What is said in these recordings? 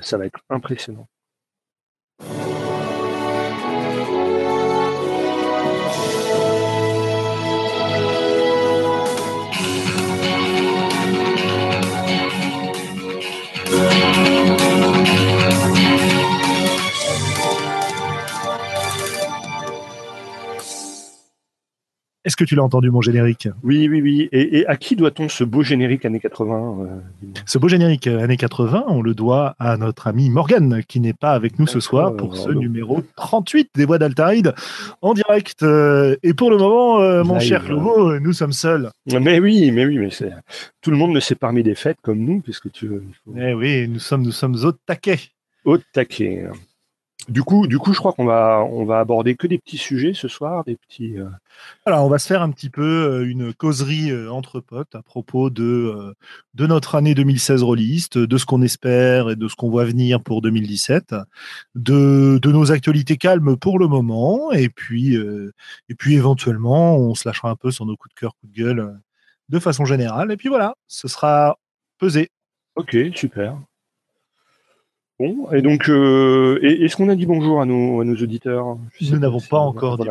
ça va être impressionnant. Est-ce que tu l'as entendu, mon générique? Oui, oui, oui. Et, à qui doit-on ce beau générique années 80 euh, Ce beau générique euh, années 80, on le doit à notre ami Morgan, qui n'est pas avec nous ce soir pour ce numéro 38 des Voix d'Altaride en direct. Euh, et pour le moment, mon cher nous sommes seuls. Mais oui, mais oui, mais c'est... tout le monde ne s'est pas remis des fêtes comme nous, puisque tu veux. Eh oui, nous sommes, nous sommes au taquet. Au taquet. Du coup, du coup, je crois qu'on va, on va aborder que des petits sujets ce soir, des petits. Euh, Alors, on va se faire un petit peu euh, une causerie euh, entre potes à propos de de notre année 2016 rôliste, de ce qu'on espère et de ce qu'on voit venir pour 2017, de, de nos actualités calmes pour le moment, et puis et puis éventuellement, on se lâchera un peu sur nos coups de cœur, coups de gueule, de façon générale, et puis voilà, ce sera pesé. Ok, super et donc, euh, est-ce qu'on a dit bonjour à nos, à nos auditeurs? Nous n'avons pas, encore dit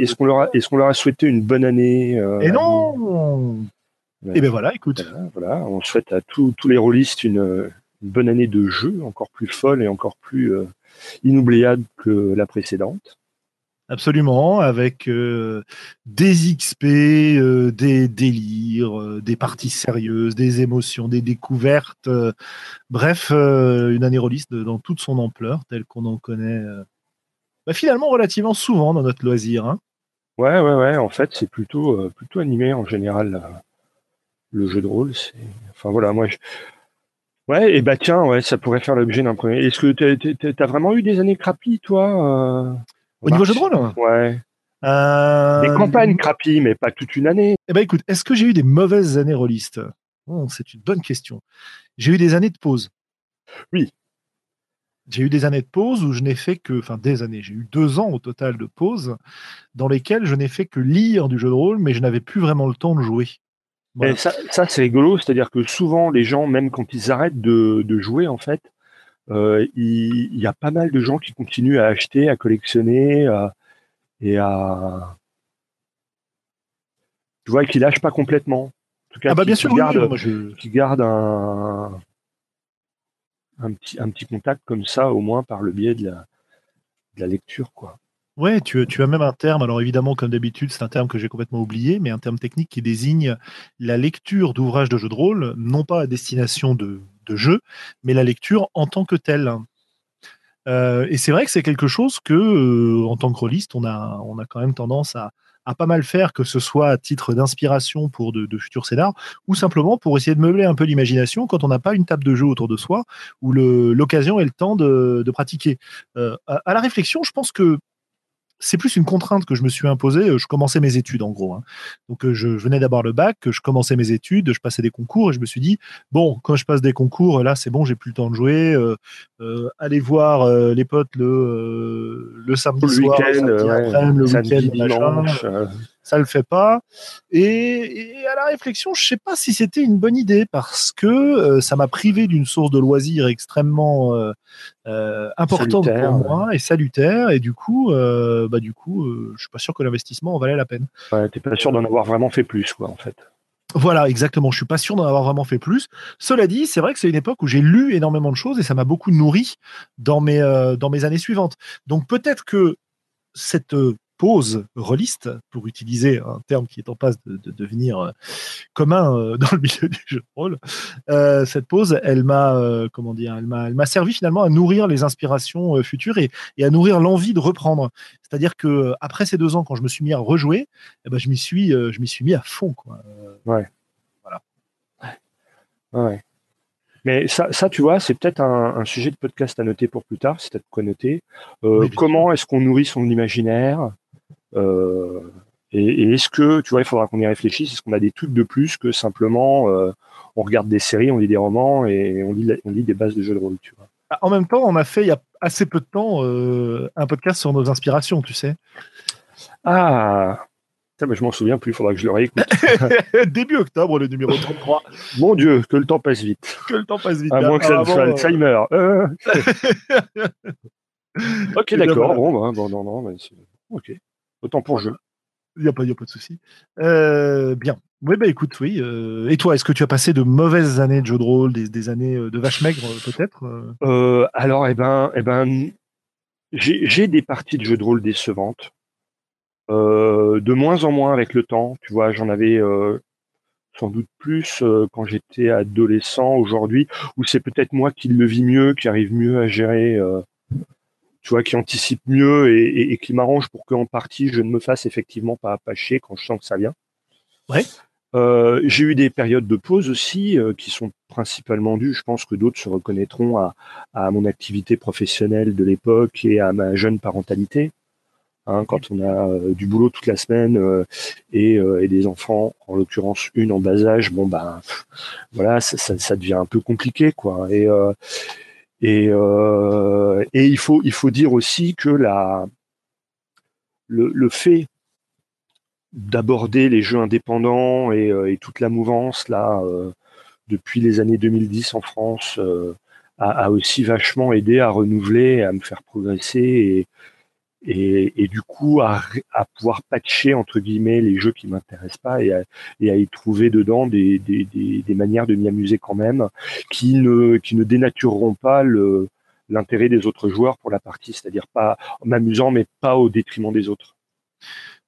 Est-ce qu'on leur, a, est leur a souhaité une bonne année euh, Et non Et eh bien voilà, écoute. Voilà, on souhaite à tous les rôlistes une, bonne année de jeu, encore plus folle et encore plus euh, inoubliable que la précédente. Absolument, avec euh, des XP, euh, des délires, euh, des parties sérieuses, des émotions, des découvertes. bref, une année rôliste dans toute son ampleur, telle qu'on en connaît bah, finalement relativement souvent dans notre loisir. Hein. Ouais, ouais, ouais. En fait, c'est plutôt, plutôt animé en général. le jeu de rôle, Enfin voilà, moi Ouais, et bah tiens, ouais, ça pourrait faire l'objet d'un premier. Est-ce que tu vraiment eu des années crappies, toi au niveau jeu de rôle Ouais. Euh... Des campagnes crappy, mais pas toute une année. Eh ben écoute, est-ce que j'ai eu des mauvaises années rôlistes oh, C'est une bonne question. J'ai eu des années de pause. Oui. J'ai eu des années de pause où je n'ai fait que, enfin des années, j'ai eu deux ans au total de pause dans lesquelles je n'ai fait que lire du jeu de rôle, mais je n'avais plus vraiment le temps de jouer. Ça, ça c'est rigolo, c'est-à-dire que souvent les gens, même quand ils arrêtent de, de jouer, en fait, il, y a pas mal de gens qui continuent à acheter, à collectionner et à. Tu vois, qui lâchent pas complètement. En tout cas, ah bah bien sûr, qui gardent un, un, petit, un petit contact comme ça, au moins par le biais de la, de la lecture, quoi. Ouais, tu, tu, as même un terme, alors évidemment, comme d'habitude, c'est un terme que j'ai complètement oublié, mais un terme technique qui désigne la lecture d'ouvrages de jeux de rôle, non pas à destination de de jeu, mais la lecture en tant que telle. Euh, et c'est vrai que c'est quelque chose que, euh, en tant que rôliste, on a, on a quand même tendance à, pas mal faire, que ce soit à titre d'inspiration pour de, futurs scénars, ou simplement pour essayer de meubler un peu l'imagination quand on n'a pas une table de jeu autour de soi, où l'occasion et le temps de, pratiquer. Euh, à, la réflexion, je pense que c'est plus une contrainte que je me suis imposée. Euh, je commençais mes études en gros. Hein. Donc euh, je, venais d'avoir le bac, je commençais mes études, je passais des concours et je me suis dit bon, quand je passe des concours, là c'est bon, j'ai plus le temps de jouer. Euh, aller voir les potes le, le samedi soir, le week-end, dimanche ça le fait pas. Et, à la réflexion, je sais pas si c'était une bonne idée parce que euh, ça m'a privé d'une source de loisirs extrêmement euh, euh, importante pour moi et salutaire. Et du coup, bah du coup, je suis pas sûr que l'investissement en valait la peine. Ouais, t'es pas sûr d'en avoir vraiment fait plus, quoi, en fait. Voilà, exactement. Je suis pas sûr d'en avoir vraiment fait plus. Cela dit, c'est vrai que c'est une époque où j'ai lu énormément de choses et ça m'a beaucoup nourri dans mes, dans mes années suivantes. Donc peut-être que cette pause rôliste, pour utiliser un terme qui est en passe de, devenir euh, commun euh, dans le milieu du jeu de rôle, euh, cette pause, elle m'a, comment dire, elle m'a, elle m'a servi finalement à nourrir les inspirations futures et, à nourrir l'envie de reprendre. C'est-à-dire que après ces deux ans, quand je me suis mis à rejouer, eh ben, je m'y suis, je m'y suis mis à fond, quoi. Ouais. Voilà. Ouais. Mais ça, ça, tu vois, c'est peut-être un, sujet de podcast à noter pour plus tard, c'est peut-être quoi noter. comment est-ce qu'on nourrit son imaginaire? Euh, et, est-ce que, tu vois, il faudra qu'on y réfléchisse, est-ce qu'on a des trucs de plus que simplement euh, on regarde des séries, on lit des romans et on lit, on lit des bases de jeux de rôle, tu vois? Ah, En même temps, on a fait il y a assez peu de temps euh, un podcast sur nos inspirations, tu sais. Ah mais je m'en souviens plus, il faudra que je le réécoute. Début octobre, le numéro 33. Mon Dieu, que le temps passe vite. Que le temps passe vite. À moins que ça soit Alzheimer. Euh. ok, d'accord. Bon, bah, bon, non, non, mais ok. Autant pour jeu. Il n'y a, pas, y a pas de souci. Euh, bien. Oui, bah écoute, oui. Euh, et toi, est-ce que tu as passé de mauvaises années de jeu de rôle, des, des années de vache maigre, peut-être Alors, eh ben, eh ben, j'ai des parties de jeu de rôle décevantes. Euh, de moins en moins avec le temps. Tu vois, j'en avais euh, sans doute plus euh, quand j'étais adolescent. Aujourd'hui, où c'est peut-être moi qui le vis mieux, qui arrive mieux à gérer, tu vois, qui anticipe mieux et, qui m'arrange pour qu'en partie je ne me fasse effectivement pas apacher quand je sens que ça vient. Ouais. j'ai eu des périodes de pause aussi qui sont principalement dues, je pense que d'autres se reconnaîtront à, à mon activité professionnelle de l'époque et à ma jeune parentalité. Hein, quand on a euh, du boulot toute la semaine euh, et, euh, et, des enfants, en l'occurrence une en bas âge, bon ben voilà, ça, ça, ça, devient un peu compliqué quoi. Et et, et il faut il faut dire aussi que la le, fait d'aborder les jeux indépendants et, et, toute la mouvance là depuis les années 2010 en France a, aussi vachement aidé à renouveler, à me faire progresser et, et, du coup à, à, pouvoir patcher entre guillemets les jeux qui m'intéressent pas et à, et à, y trouver dedans des, des, des, des manières de m'y amuser quand même qui ne qui ne dénatureront pas le l'intérêt des autres joueurs pour la partie, c'est-à-dire pas en m'amusant mais pas au détriment des autres.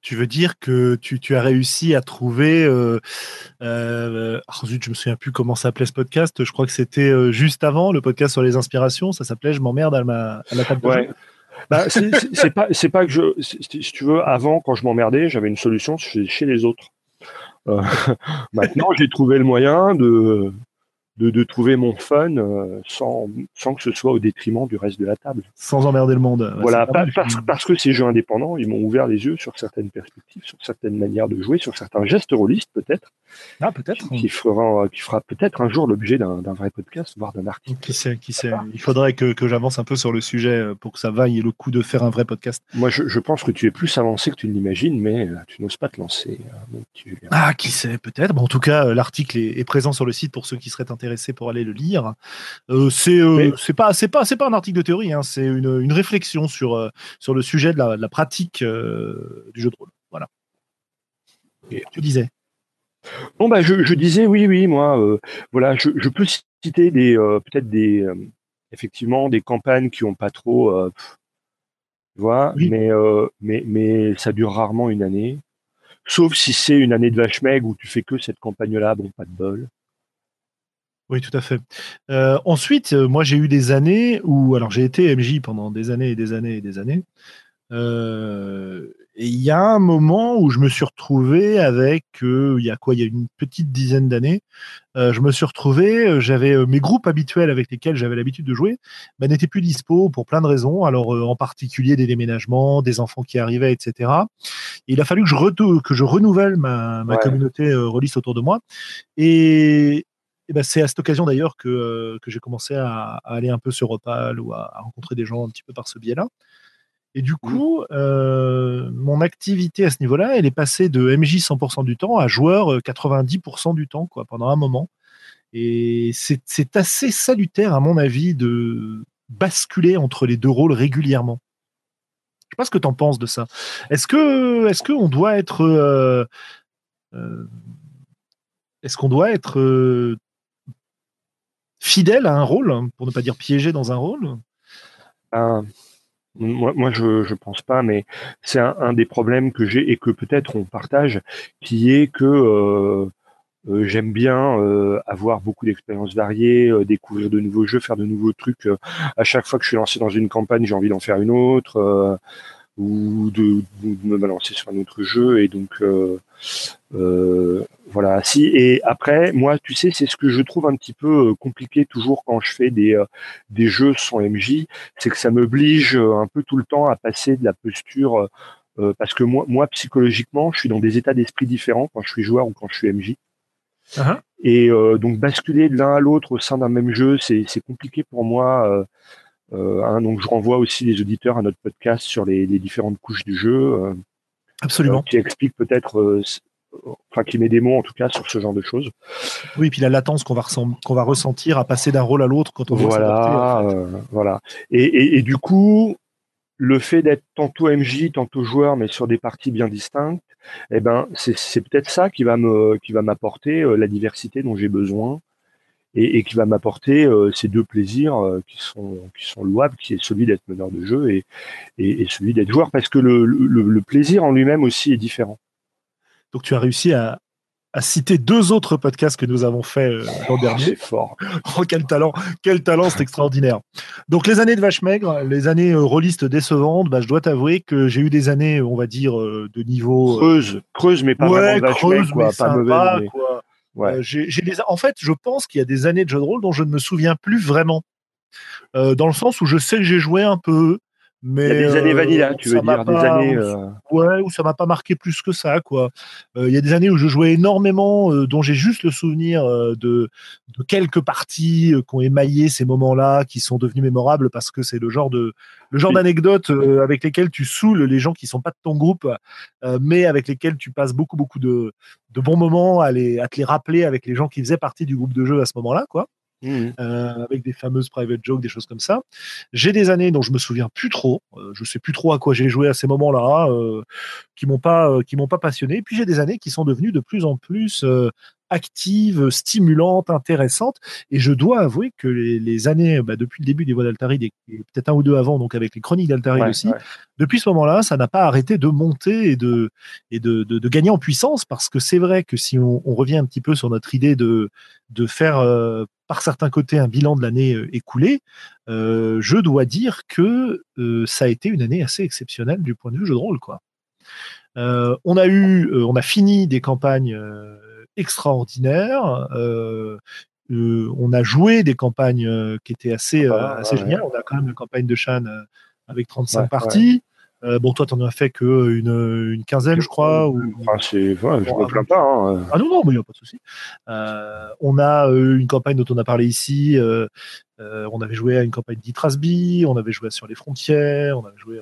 Tu veux dire que tu, tu as réussi à trouver. Euh, euh, oh zut, je me souviens plus comment s'appelait ce podcast. Je crois que c'était euh, juste avant le podcast sur les inspirations. Ça s'appelait Je m'emmerde à, ma, à la table de ouais. Bah, c'est pas, pas que je, si tu veux, avant, quand je m'emmerdais, j'avais une solution chez, les autres. Euh, maintenant, j'ai trouvé le moyen de, de, de trouver mon fun euh, sans, sans que ce soit au détriment du reste de la table. Sans emmerder le monde. voilà, parce, parce, que ces jeux indépendants, ils m'ont ouvert les yeux sur certaines perspectives, sur certaines manières de jouer, sur certains gestes rôlistes peut-être. Ah, peut-être. Qui, fera, qui fera peut-être un jour l'objet d'un vrai podcast, voire d'un article. Qui sait, qui sait. Il faudrait que, que j'avance un peu sur le sujet euh, pour que ça vaille le coup de faire un vrai podcast. Moi, je, je pense que tu es plus avancé que tu ne l'imagines, mais euh, tu n'oses pas te lancer. ah, qui sait, peut-être. Bon, en tout cas, l'article est, est présent sur le site pour ceux qui seraient intéressés pour aller le lire. Euh, c'est euh, c'est pas c'est pas c'est pas un article de théorie, hein, c'est une, une, réflexion sur euh, sur le sujet de la, la pratique euh, du jeu de rôle. Voilà. Et tu disais? Bon bah je, je disais oui oui moi voilà je, je, peux citer des peut-être des effectivement des campagnes qui ont pas trop tu vois oui. mais mais mais ça dure rarement une année sauf si c'est une année de vache maigre où tu fais que cette campagne là bon pas de bol oui, tout à fait. Euh, ensuite, euh, moi, j'ai eu des années où, alors, j'ai été MJ pendant des années et des années et des années. Euh, et il y a un moment où je me suis retrouvé avec, il y a quoi, il y a une petite dizaine d'années, je me suis retrouvé, j'avais mes groupes habituels avec lesquels j'avais l'habitude de jouer, bah, n'étaient plus dispo pour plein de raisons. Alors, en particulier des déménagements, des enfants qui arrivaient, etc. Et il a fallu que je, que je renouvelle ma, ma ouais. communauté release autour de moi. Et, et ben c'est à cette occasion d'ailleurs que, euh, que j'ai commencé à, à, aller un peu sur Opal ou à, à, rencontrer des gens un petit peu par ce biais-là. Et du mmh. coup, euh, mon activité à ce niveau-là, elle est passée de MJ 100% du temps à joueur 90% euh, du temps, quoi, pendant un moment. Et c'est assez salutaire, à mon avis, de basculer entre les deux rôles régulièrement. Je sais pas ce que tu en penses de ça. Est-ce que, est-ce qu'on doit être, euh, euh, est-ce qu'on doit être fidèle à un rôle, hein, pour ne pas dire piégé dans un rôle euh, moi, je ne pense pas, mais c'est un, des problèmes que j'ai et que peut-être on partage, qui est que euh, euh, j'aime bien euh, avoir beaucoup d'expériences variées, découvrir de nouveaux jeux, faire de nouveaux trucs. à chaque fois que je suis lancé dans une campagne, j'ai envie d'en faire une autre ou de, de, me balancer sur un autre jeu. Et donc, euh, euh, voilà. Si, et après, moi, tu sais, c'est ce que je trouve un petit peu euh, compliqué toujours quand je fais des, euh, des jeux sans MJ, c'est que ça m'oblige un peu tout le temps à passer de la posture. Parce que moi, moi, psychologiquement, je suis dans des états d'esprit différents quand je suis joueur ou quand je suis MJ. Uh -huh. Et donc, basculer de l'un à l'autre au sein d'un même jeu, c'est compliqué pour moi hein, donc je renvoie aussi les auditeurs à notre podcast sur les, les différentes couches du jeu. Euh, Absolument. qui explique peut-être enfin qui met des mots en tout cas sur ce genre de choses. Oui, et puis la latence qu'on va, qu'on va ressentir à passer d'un rôle à l'autre quand on voilà, euh, voilà. Et, et, du coup, le fait d'être tantôt MJ, tantôt joueur, mais sur des parties bien distinctes, eh ben c'est peut-être ça qui va me qui va m'apporter euh, la diversité dont j'ai besoin et, et, qui va m'apporter euh, ces deux plaisirs qui sont qui sont louables, qui est celui d'être meneur de jeu et, et, celui d'être joueur, parce que le, le, le plaisir en lui-même aussi est différent. Donc tu as réussi à, citer deux autres podcasts que nous avons fait euh, l'an oh, dernier. C'est fort. Oh, quel talent, quel talent, c'est extraordinaire. Donc les années de vache maigre, les années euh, rôlistes décevantes, bah, je dois t'avouer que j'ai eu des années, on va dire, euh, de niveau creuse, creuse, mais pas ouais, vraiment creuse, quoi, pas mauvais. J'ai, En fait, je pense qu'il y a des années de jeux de rôle dont je ne me souviens plus vraiment. dans le sens où je sais que j'ai joué un peu, mais il y a des années vanilla, tu veux dire, des années. Euh, ouais, où ça m'a pas marqué plus que ça, quoi. Euh, il y a des années où je jouais énormément, euh, dont j'ai juste le souvenir de, de, quelques parties qui ont émaillé ces moments-là, qui sont devenus mémorables parce que c'est le genre de le genre d'anecdotes avec lesquelles tu saoules les gens qui sont pas de ton groupe, mais avec lesquels tu passes beaucoup beaucoup de, de bons moments à, les, à te les rappeler avec les gens qui faisaient partie du groupe de jeu à ce moment-là, quoi. Mmh. Euh, avec des fameuses private jokes, des choses comme ça. J'ai des années dont je me souviens plus trop. Euh, je sais plus trop à quoi j'ai joué à ces moments-là, euh, qui m'ont pas, qui m'ont pas passionné. puis j'ai des années qui sont devenues de plus en plus active, stimulante, intéressante. Et je dois avouer que les, années, bah, depuis le début des voix d'Altaride et peut-être un ou deux avant, donc avec les chroniques d'Altaride aussi, depuis ce moment-là, ça n'a pas arrêté de monter et de, et de, de, gagner en puissance parce que c'est vrai que si on, revient un petit peu sur notre idée de, de faire euh, par certains côtés un bilan de l'année euh, écoulée, euh, je dois dire que ça a été une année assez exceptionnelle du point de vue jeu de rôle. Quoi. on a eu, on a fini des campagnes. Euh, euh, on a joué des campagnes euh, qui étaient assez, assez géniales. On a quand même la campagne de Shan avec 35 parties. bon, toi, tu n'en as fait qu'une une quinzaine, je crois. Ou... Enfin, c'est, je me plains pas. Hein. Ah non, non, mais il n'y a pas de souci. on a une campagne dont on a parlé ici. on avait joué à une campagne d'Itrasby, on avait joué sur les frontières, on avait joué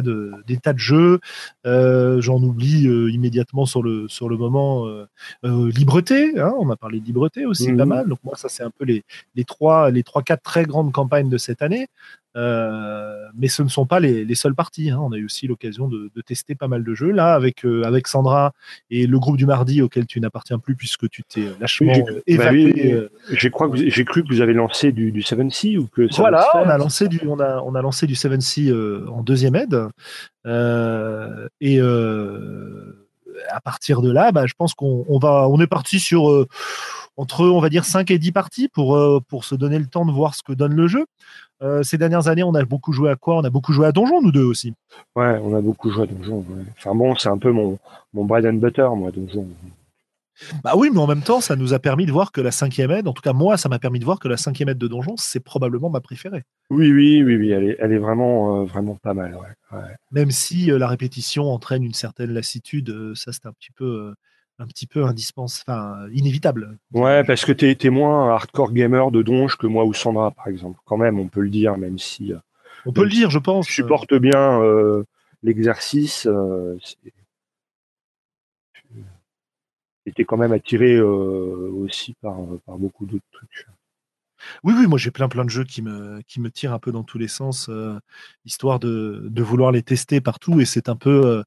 de, des tas de jeux. Euh, j'en oublie euh, immédiatement sur le, sur le moment. Euh, Libreté, hein, on a parlé de Libreté aussi, pas mhm. mal. Donc moi, ça c'est un peu les, les trois, les trois, quatre très grandes campagnes de cette année. Euh, mais ce ne sont pas les, les seules parties. Hein. On a eu aussi l'occasion de, de, tester pas mal de jeux. Là, avec, euh, avec Sandra et le groupe du mardi auquel tu n'appartiens plus puisque tu t'es lâchement évacué. Bah j'ai cru que vous avez lancé du, du 7C ou que Voilà, on a lancé du, on a, on a lancé du 7C euh, en deuxième aide. et à partir de là, bah, je pense qu'on on va, on est parti sur entre, on va dire, 5 et 10 parties pour, pour se donner le temps de voir ce que donne le jeu. Euh, ces dernières années, on a beaucoup joué à quoi? On a beaucoup joué à Donjon, nous deux aussi. Ouais, on a beaucoup joué à Donjon. Enfin bon, c'est un peu mon, mon bread and butter, moi, Donjon. Bah oui, mais en même temps, ça nous a permis de voir que la cinquième aide, en tout cas moi, ça m'a permis de voir que la cinquième aide de Donjon, c'est probablement ma préférée. Oui, oui, oui, oui, elle est, elle est vraiment, euh, vraiment pas mal. Même si euh, la répétition entraîne une certaine lassitude, ça c'est un petit peu un petit peu indispensable, enfin inévitable. Ouais, parce que tu es, moins hardcore gamer de Donge que moi ou Sandra, par exemple. Quand même, on peut le dire, même si. Euh, on peut le dire, je pense. Je supporte bien euh, l'exercice. Euh, J'étais quand même attiré euh, aussi par, par beaucoup d'autres trucs. Oui, oui, moi j'ai plein plein de jeux qui me, qui tirent un peu dans tous les sens, euh, histoire de, vouloir les tester partout. Et c'est un peu euh,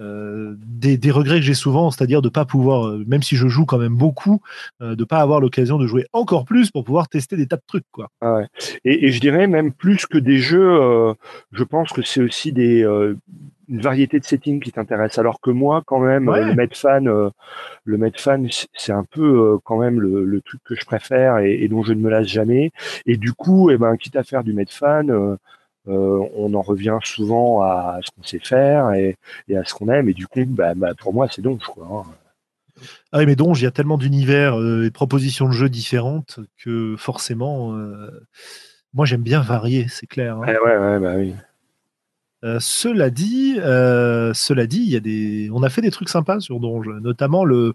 euh, des, regrets que j'ai souvent, c'est-à-dire de pas pouvoir, même si je joue quand même beaucoup, de pas avoir l'occasion de jouer encore plus pour pouvoir tester des tas de trucs. Quoi. Ah et, je dirais même plus que des jeux, je pense que c'est aussi des, une variété de settings qui t'intéresse. Alors que moi, quand même, euh, le Medfan, euh, le Medfan, c'est un peu euh, quand même le, truc que je préfère et, dont je ne me lasse jamais. Et du coup, eh ben, quitte à faire du Medfan, euh, on en revient souvent à ce qu'on sait faire et, à ce qu'on aime. Et du coup, bah, bah pour moi, c'est donc quoi. Hein. Ah oui, mais donc, il y a tellement d'univers et de propositions de jeux différentes que forcément, moi, j'aime bien varier, c'est clair. Hein. Eh ouais, ouais, bah oui. Euh, cela dit, euh, cela dit, il y a des, on a fait des trucs sympas sur Donge, notamment le,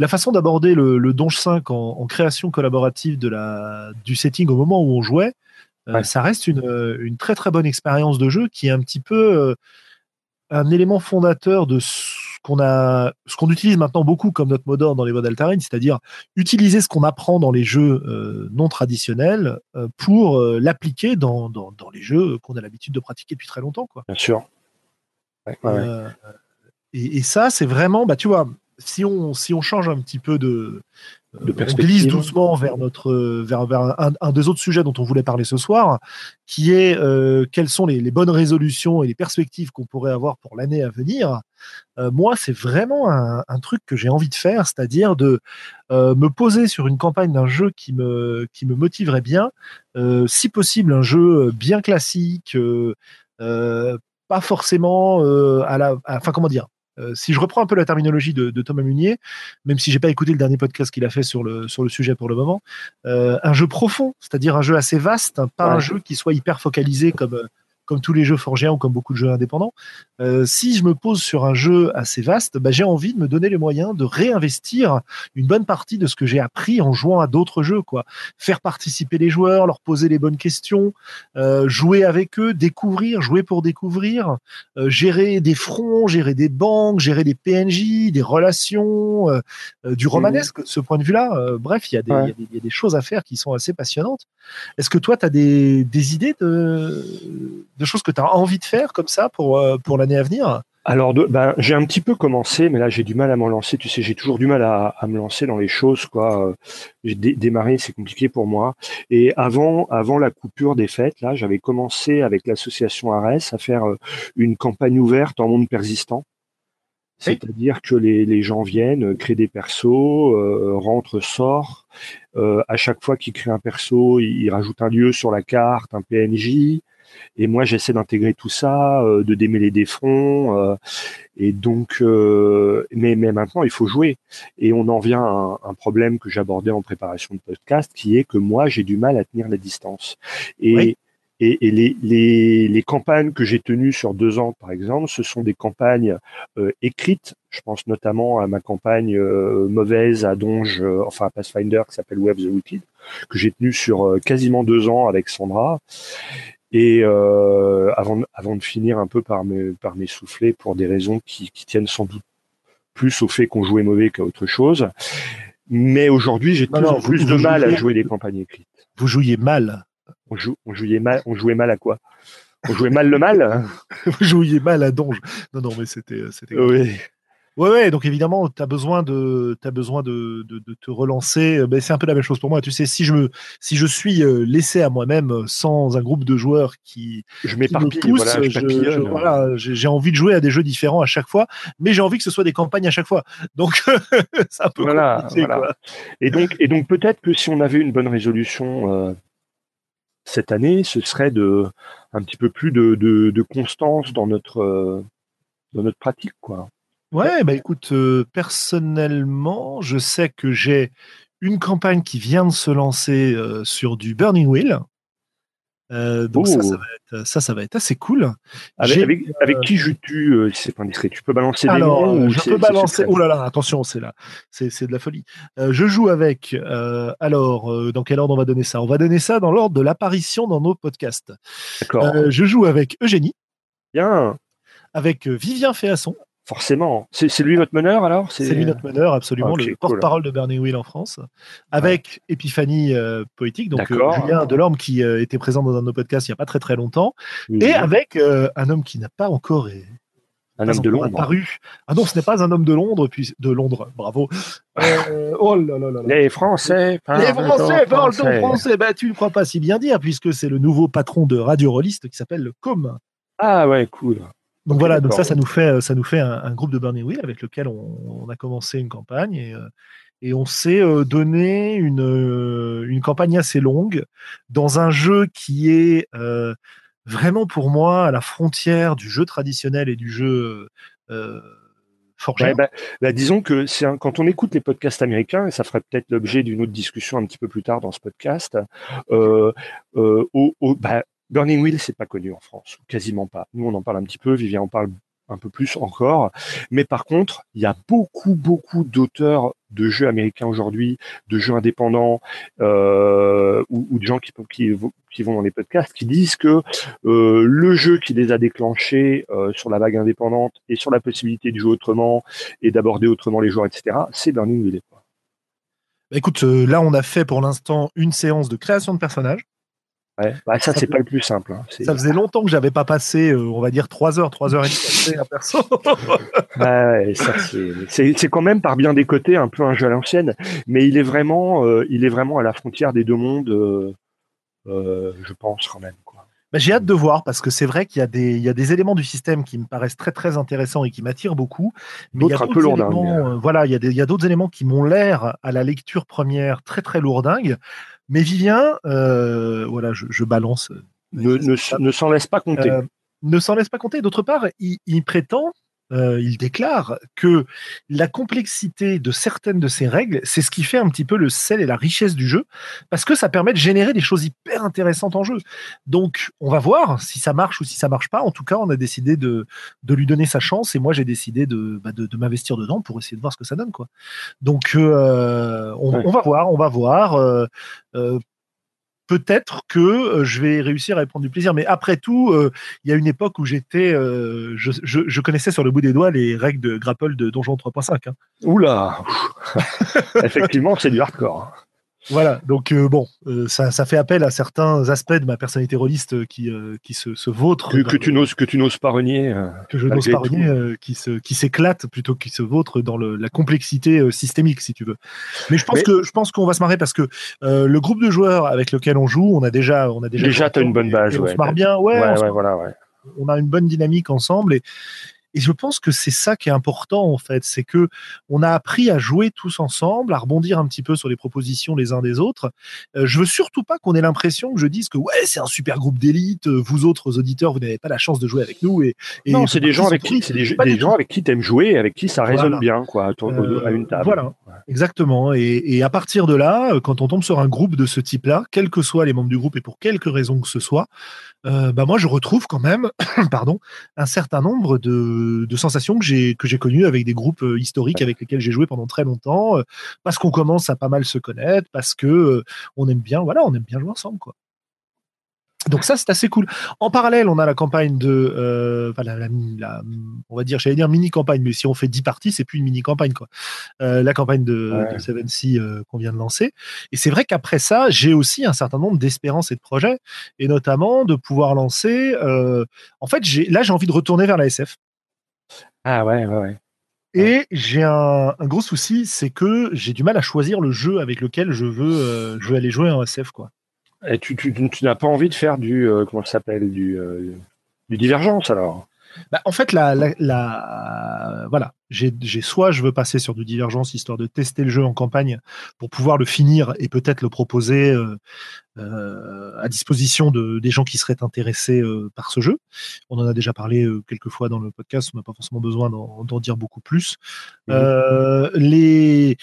la façon d'aborder le, le Donge 5 en, création collaborative de la, du setting au moment où on jouait. Euh, ça reste une, une, très très bonne expérience de jeu qui est un petit peu un élément fondateur de ce qu'on a, ce qu'on utilise maintenant beaucoup comme notre mot d'ordre dans les modes Altarin, c'est-à-dire utiliser ce qu'on apprend dans les jeux euh, non traditionnels euh, pour euh, l'appliquer dans, dans, dans, les jeux qu'on a l'habitude de pratiquer depuis très longtemps. Quoi. Bien sûr. Et, et, ça, c'est vraiment, bah, tu vois, si on, si on change un petit peu de, de on glisse doucement vers notre vers, vers un, un, des autres sujets dont on voulait parler ce soir, qui est euh, quelles sont les, les, bonnes résolutions et les perspectives qu'on pourrait avoir pour l'année à venir. Euh, moi, c'est vraiment un, un, truc que j'ai envie de faire, c'est-à-dire de euh, me poser sur une campagne d'un jeu qui me qui me motiverait bien, euh, si possible un jeu bien classique, euh, pas forcément à la, enfin comment dire, euh, si je reprends un peu la terminologie de, de Thomas Munier, même si j'ai pas écouté le dernier podcast qu'il a fait sur le, sur le sujet pour le moment, euh, un jeu profond, c'est-à-dire un jeu assez vaste, hein, pas ouais. un jeu qui soit hyper focalisé comme euh, comme tous les jeux forgéens ou comme beaucoup de jeux indépendants, euh, si je me pose sur un jeu assez vaste, bah, j'ai envie de me donner les moyens de réinvestir une bonne partie de ce que j'ai appris en jouant à d'autres jeux, quoi. Faire participer les joueurs, leur poser les bonnes questions, euh, jouer avec eux, découvrir, jouer pour découvrir, euh, gérer des fronts, gérer des banques, gérer des PNJ, des relations, euh, euh, du romanesque de ce point de vue-là. Euh, bref, il y, ouais. y, y, a des choses à faire qui sont assez passionnantes. Est-ce que toi, tu as des, des idées de de choses que tu as envie de faire comme ça pour, euh, pour l'année à venir alors, ben, j'ai un petit peu commencé, mais là, j'ai du mal à m'en lancer. Tu sais, j'ai toujours du mal à, à, me lancer dans les choses, quoi. J'ai dé démarré, c'est compliqué pour moi. Et avant, avant la coupure des fêtes, là, j'avais commencé avec l'association Ares à faire euh, une campagne ouverte en monde persistant. C'est-à-dire que les, les, gens viennent, créent des persos, euh, rentrent, sortent. Euh, à chaque fois qu'ils créent un perso, ils, ils, rajoutent un lieu sur la carte, un PNJ. Et moi, j'essaie d'intégrer tout ça, euh, de démêler des fronts. Euh, et donc, euh, mais, mais maintenant, il faut jouer. Et on en vient à un, un problème que j'abordais en préparation de podcast, qui est que moi, j'ai du mal à tenir la distance. Et, oui. Et, et les, les, les, campagnes que j'ai tenues sur deux ans, par exemple, ce sont des campagnes écrites. Je pense notamment à ma campagne mauvaise à Donge, enfin à Pathfinder, qui s'appelle Web the Wicked, que j'ai tenue sur quasiment deux ans avec Sandra. Et euh, avant, avant de finir un peu par m'essouffler par pour des raisons qui, qui, tiennent sans doute plus au fait qu'on jouait mauvais qu'à autre chose. Mais aujourd'hui, j'ai toujours plus vous, de vous mal jouiez, à jouer des campagnes écrites. Vous jouiez mal. On, jou, on, mal. On jouait mal à quoi? On jouait mal le mal? Vous jouiez mal à Donge. Non, non, mais c'était. Oui. Ouais, ouais, donc évidemment, tu as besoin de, as besoin de, de, de te relancer. Ben, c'est un peu la même chose pour moi. Tu sais, si je me, si je suis euh, laissé à moi-même sans un groupe de joueurs qui, je m'éparpille, voilà, j'ai envie de jouer à des jeux différents à chaque fois, mais j'ai envie que ce soit des campagnes à chaque fois. Donc, c'est un peu voilà, compliqué. Voilà. Quoi. Et donc, et donc peut-être que si on avait une bonne résolution euh, cette année, ce serait de un petit peu plus de, de, de constance dans notre, euh, dans notre pratique, quoi. Ouais, bah écoute, euh, personnellement, je sais que j'ai une campagne qui vient de se lancer euh, sur du Burning Wheel. Euh, donc ça, ça va, être, ça, ça va être assez cool. Avec, avec, avec qui joues-tu C'est pas indiscret? Tu peux balancer des Alors, noms Je peux balancer. Oh là là, attention, c'est là, c'est de la folie. je joue avec. alors, dans quel ordre on va donner ça? On va donner ça dans l'ordre de l'apparition dans nos podcasts. D'accord. je joue avec Eugénie. Bien. Avec Vivien Féasson. Forcément. C'est lui votre meneur alors? C'est lui notre meneur, absolument, okay, le porte-parole cool. de Burning Wheel en France, avec ouais. Épiphanie euh, Poétique, donc euh, Julien Delorme qui euh, était présent dans un de nos podcasts il n'y a pas très très longtemps, oui. et avec un homme qui n'a pas encore un homme de Londres. Apparu. Ah non, ce n'est pas un homme de Londres, puis de Londres, bravo. Oh là là là Les Français Les Français parlent français. français. Bah, tu ne crois pas si bien dire, puisque c'est le nouveau patron de Radio Rolliste qui s'appelle le Com. Ah ouais, cool. Donc voilà, donc ça, ça nous fait, ça nous fait un, un groupe de Burning Wheel avec lequel on, on, a commencé une campagne et, euh, et on s'est euh, donné une, euh, une campagne assez longue dans un jeu qui est euh, vraiment pour moi à la frontière du jeu traditionnel et du jeu euh, forgé. Ouais, bah, bah, disons que c'est quand on écoute les podcasts américains, et ça ferait peut-être l'objet d'une autre discussion un petit peu plus tard dans ce podcast, euh, euh, au, au, bah, Burning Wheel, c'est pas connu en France, quasiment pas. Nous, on en parle un petit peu, Vivien en parle un peu plus encore. Mais par contre, il y a beaucoup, beaucoup d'auteurs de jeux américains aujourd'hui, de jeux indépendants, euh, ou, de gens qui, vont dans les podcasts, qui disent que euh, le jeu qui les a déclenchés euh, sur la vague indépendante et sur la possibilité de jouer autrement et d'aborder autrement les joueurs, etc., c'est Burning Wheel. Bah, écoute, là, on a fait pour l'instant une séance de création de personnages. Ouais, bah, ça, c'est pas le plus simple. Hein. Ça faisait longtemps que j'avais pas passé, euh, on va dire, 3 heures, 3 heures et demie un perso. ouais, c'est quand même par bien des côtés un peu un jeu à l'ancienne, mais il est vraiment, euh, il est vraiment à la frontière des deux mondes, euh, je pense quand même. Bah, j'ai hâte de voir parce que c'est vrai qu'il y, a des, il y a des éléments du système qui me paraissent très très intéressants et qui m'attirent beaucoup. Mais il y a un peu éléments, voilà, il y a, il y a d'autres éléments qui m'ont l'air à la lecture première très très lourdingue. Mais Vivien, euh, voilà, je, balance. Euh, ne, s'en laisse pas compter. Euh, ne s'en laisse pas compter. D'autre part, il, prétend, il déclare que la complexité de certaines de ces règles, c'est ce qui fait un petit peu le sel et la richesse du jeu, parce que ça permet de générer des choses hyper intéressantes en jeu. Donc, on va voir si ça marche ou si ça marche pas. En tout cas, on a décidé de, de lui donner sa chance, et moi, j'ai décidé de, bah, de, m'investir dedans pour essayer de voir ce que ça donne. Quoi. Donc, on, on, va voir, on va voir. Euh, peut-être que euh, je vais réussir à prendre du plaisir. Mais après tout, euh, il y a une époque où j'étais, je, connaissais sur le bout des doigts les règles de grapple de Donjon 3.5. Hein. Oula Effectivement, c'est du hardcore. Voilà, donc euh, bon, euh, ça, ça, fait appel à certains aspects de ma personnalité rôliste qui, euh, qui se, se vautrent. Que, que tu n'oses que tu n'oses pas renier. que je n'ose pas renier, qui se qui s'éclate plutôt qu'il se vautre dans le, la complexité systémique, si tu veux. Mais je pense que je pense qu'on va se marrer parce que le groupe de joueurs avec lequel on joue, on a déjà on a déjà. Déjà, as une bonne base. on se marre bien, ouais. ouais, voilà, ouais. On a une bonne dynamique ensemble et et je pense que c'est ça qui est important en fait, c'est que on a appris à jouer tous ensemble, à rebondir un petit peu sur les propositions les uns des autres. Euh, je veux surtout pas qu'on ait l'impression que je dise que ouais c'est un super groupe d'élite, euh, vous autres auditeurs vous n'avez pas la chance de jouer avec nous et, non c'est des gens avec qui c'est des, gens avec qui t'aimes jouer, avec qui ça résonne bien quoi à une table. Voilà, exactement. Et, et, à partir de là, euh, quand on tombe sur un groupe de ce type-là, quels que soient les membres du groupe et pour quelque raison que ce soit, euh, bah moi je retrouve quand même pardon un certain nombre de, de sensations que j'ai que j'ai connues avec des groupes euh, historiques avec lesquels j'ai joué pendant très longtemps euh, parce qu'on commence à pas mal se connaître parce que on aime bien voilà on aime bien jouer ensemble quoi donc ça, c'est assez cool. En parallèle, on a la campagne de, euh, la, on va dire, j'allais dire mini campagne, mais si on fait 10 parties, c'est plus une mini campagne quoi. Euh, la campagne de, Seven Sea euh, qu'on vient de lancer. Et c'est vrai qu'après ça, j'ai aussi un certain nombre d'espérances et de projets, et notamment de pouvoir lancer. en fait, j'ai là, j'ai envie de retourner vers la SF. Ah ouais, ouais, ouais. Et j'ai un, gros souci, c'est que j'ai du mal à choisir le jeu avec lequel je veux, je veux aller jouer en SF quoi. Et tu, n'as pas envie de faire du euh, comment ça s'appelle du, euh, du divergence alors? Bah, En fait, la, voilà, j'ai soit je veux passer sur du divergence histoire de tester le jeu en campagne pour pouvoir le finir et peut-être le proposer euh, euh, à disposition de, des gens qui seraient intéressés euh, par ce jeu. On en a déjà parlé quelques fois dans le podcast, on n'a pas forcément besoin d'en dire beaucoup plus. Les...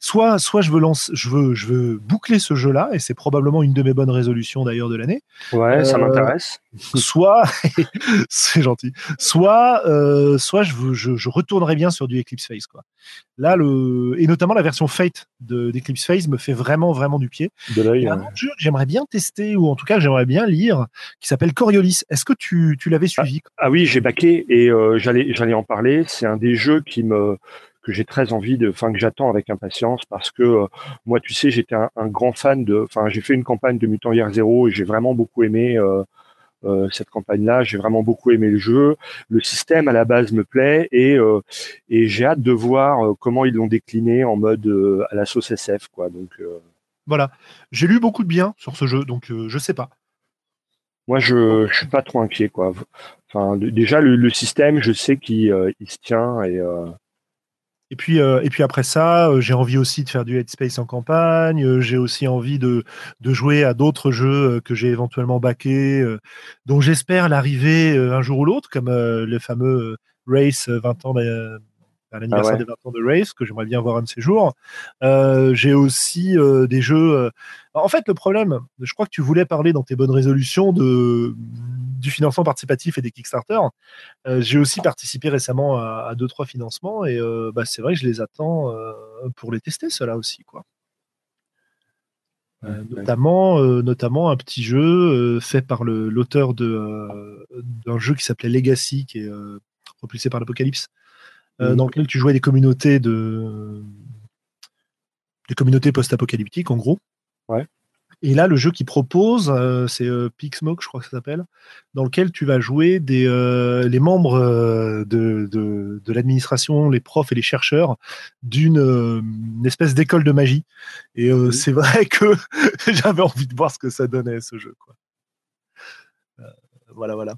soit, soit je veux, lance... je, veux, je veux boucler ce jeu-là, et c'est probablement une de mes bonnes résolutions d'ailleurs de l'année. Ouais, ça m'intéresse. Soit, c'est gentil, soit, soit je, veux, je, je, retournerai bien sur du Eclipse Phase. Quoi. Là, le... et notamment la version Fate d'Eclipse Phase me fait vraiment, vraiment du pied. De l'œil j'aimerais bien tester, ou en tout cas j'aimerais bien lire, qui s'appelle Coriolis. Est-ce que tu, tu l'avais suivi ah, oui, j'ai baqué et euh, j'allais j'allais en parler. C'est un des jeux qui me que j'ai très envie de, enfin que j'attends avec impatience parce que euh, moi, tu sais, j'étais un, grand fan de, enfin j'ai fait une campagne de Mutant Year Zero et j'ai vraiment beaucoup aimé. Euh, cette campagne-là, j'ai vraiment beaucoup aimé le jeu. Le système à la base me plaît et et j'ai hâte de voir comment ils l'ont décliné en mode à la sauce SF, quoi. Donc voilà. J'ai lu beaucoup de bien sur ce jeu, donc euh, je sais pas. Moi, je, je suis pas trop inquiet, quoi. Enfin, déjà le, système, je sais qu'il euh, se tient et. Euh, et puis, et puis après ça, j'ai envie aussi de faire du Headspace en campagne. j'ai aussi envie de, de jouer à d'autres jeux que j'ai éventuellement baqués, dont j'espère l'arrivée un jour ou l'autre, comme le fameux Race 20 ans l'anniversaire ah des 20 ans de Race, que j'aimerais bien voir un de ces jours. Euh, j'ai aussi euh, des jeux. Euh, en fait, le problème, je crois que tu voulais parler dans tes bonnes résolutions de, du financement participatif et des Kickstarter, j'ai aussi participé récemment à, deux trois financements et bah, c'est vrai que je les attends pour les tester cela aussi quoi. notamment, notamment un petit jeu fait par l'auteur d'un jeu qui s'appelait Legacy, qui est propulsé par l'Apocalypse, mmh. dans lequel tu jouais des communautés de des communautés post-apocalyptiques en gros. Ouais. Et là, le jeu qu'il propose, euh, c'est euh, je crois que ça s'appelle, dans lequel tu vas jouer des, euh, les membres de, de, de l'administration, les profs et les chercheurs d'une espèce d'école de magie. Et c'est vrai que j'avais envie de voir ce que ça donnait, ce jeu. Quoi. voilà, voilà.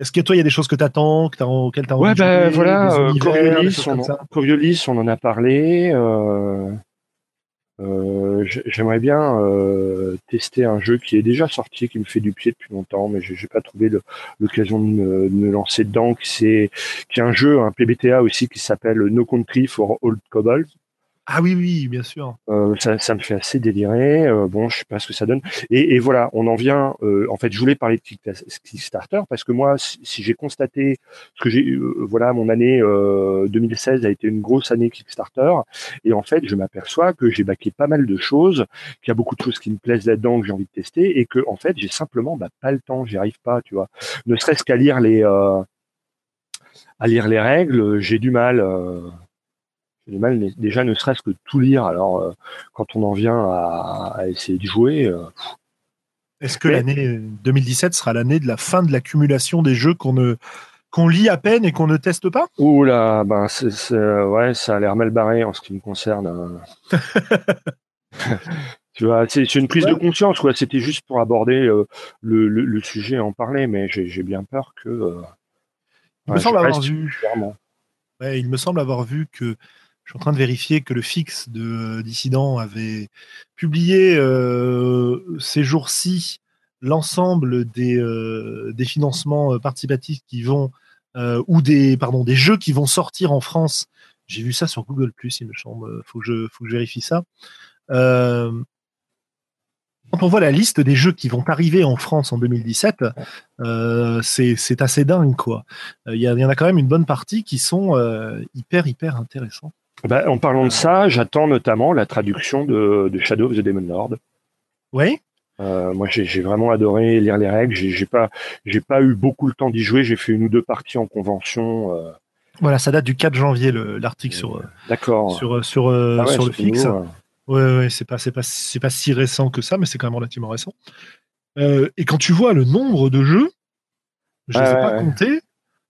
Est-ce que toi, il y a des choses que tu attends, auxquelles tu as envie ouais, de ben, voilà, Coriolis, on, Coriolis, on en a parlé. Euh, j'aimerais bien euh, tester un jeu qui est déjà sorti, qui me fait du pied depuis longtemps, mais j'ai pas trouvé l'occasion de, me lancer dedans. Qui est, qui est un jeu, un PBTA aussi, qui s'appelle No Country for Old Cobbles. Ah oui, oui, bien sûr. Euh, ça, me fait assez délirer. Euh, bon, je sais pas ce que ça donne. Et, voilà, on en vient. Euh, en fait, je voulais parler de Kickstarter parce que moi, si, j'ai constaté ce que j'ai, voilà, mon année 2016 a été une grosse année Kickstarter. Et en fait, je m'aperçois que j'ai baqué pas mal de choses, qu'il y a beaucoup de choses qui me plaisent là-dedans que j'ai envie de tester, et que en fait, j'ai simplement bah, pas le temps. J'y arrive pas, tu vois. Ne serait-ce qu'à lire les à lire les règles, j'ai du mal du mal déjà ne serait-ce que tout lire. Alors, euh, quand on en vient à, essayer de jouer. Euh, Est-ce que l'année 2017 sera l'année de la fin de l'accumulation des jeux qu'on ne qu'on lit à peine et qu'on ne teste pas? Ouh là, ben ouais, ça a l'air mal barré en ce qui me concerne. Hein. tu vois, c'est une prise de conscience, quoi. C'était juste pour aborder euh, le, le, sujet et en parler, mais j'ai bien peur que. il me semble avoir vu. Ouais, il me semble avoir vu que je suis en train de vérifier que le fixe de Dissident avait publié euh, ces jours-ci l'ensemble des, euh, des financements euh, participatifs qui vont ou des pardon des jeux qui vont sortir en France. J'ai vu ça sur Google il me semble. Faut que je faut que je vérifie ça. quand on voit la liste des jeux qui vont arriver en France en 2017, c'est assez dingue quoi. Il y, y, en a quand même une bonne partie qui sont hyper hyper intéressants. Bah, en parlant de ça, j'attends notamment la traduction de, Shadow of the Demon Lord. Oui. Euh, moi, j'ai vraiment adoré lire les règles. J'ai pas, j'ai pas eu beaucoup le temps d'y jouer. J'ai fait une ou deux parties en convention. Euh. Voilà, ça date du 4 janvier l'article sur. Euh, d'accord. Sur sur ah sur le fixe. Oui, ouais, ouais c'est pas c'est pas c'est pas si récent que ça, mais c'est quand même relativement récent. et quand tu vois le nombre de jeux, je ne les ai pas comptés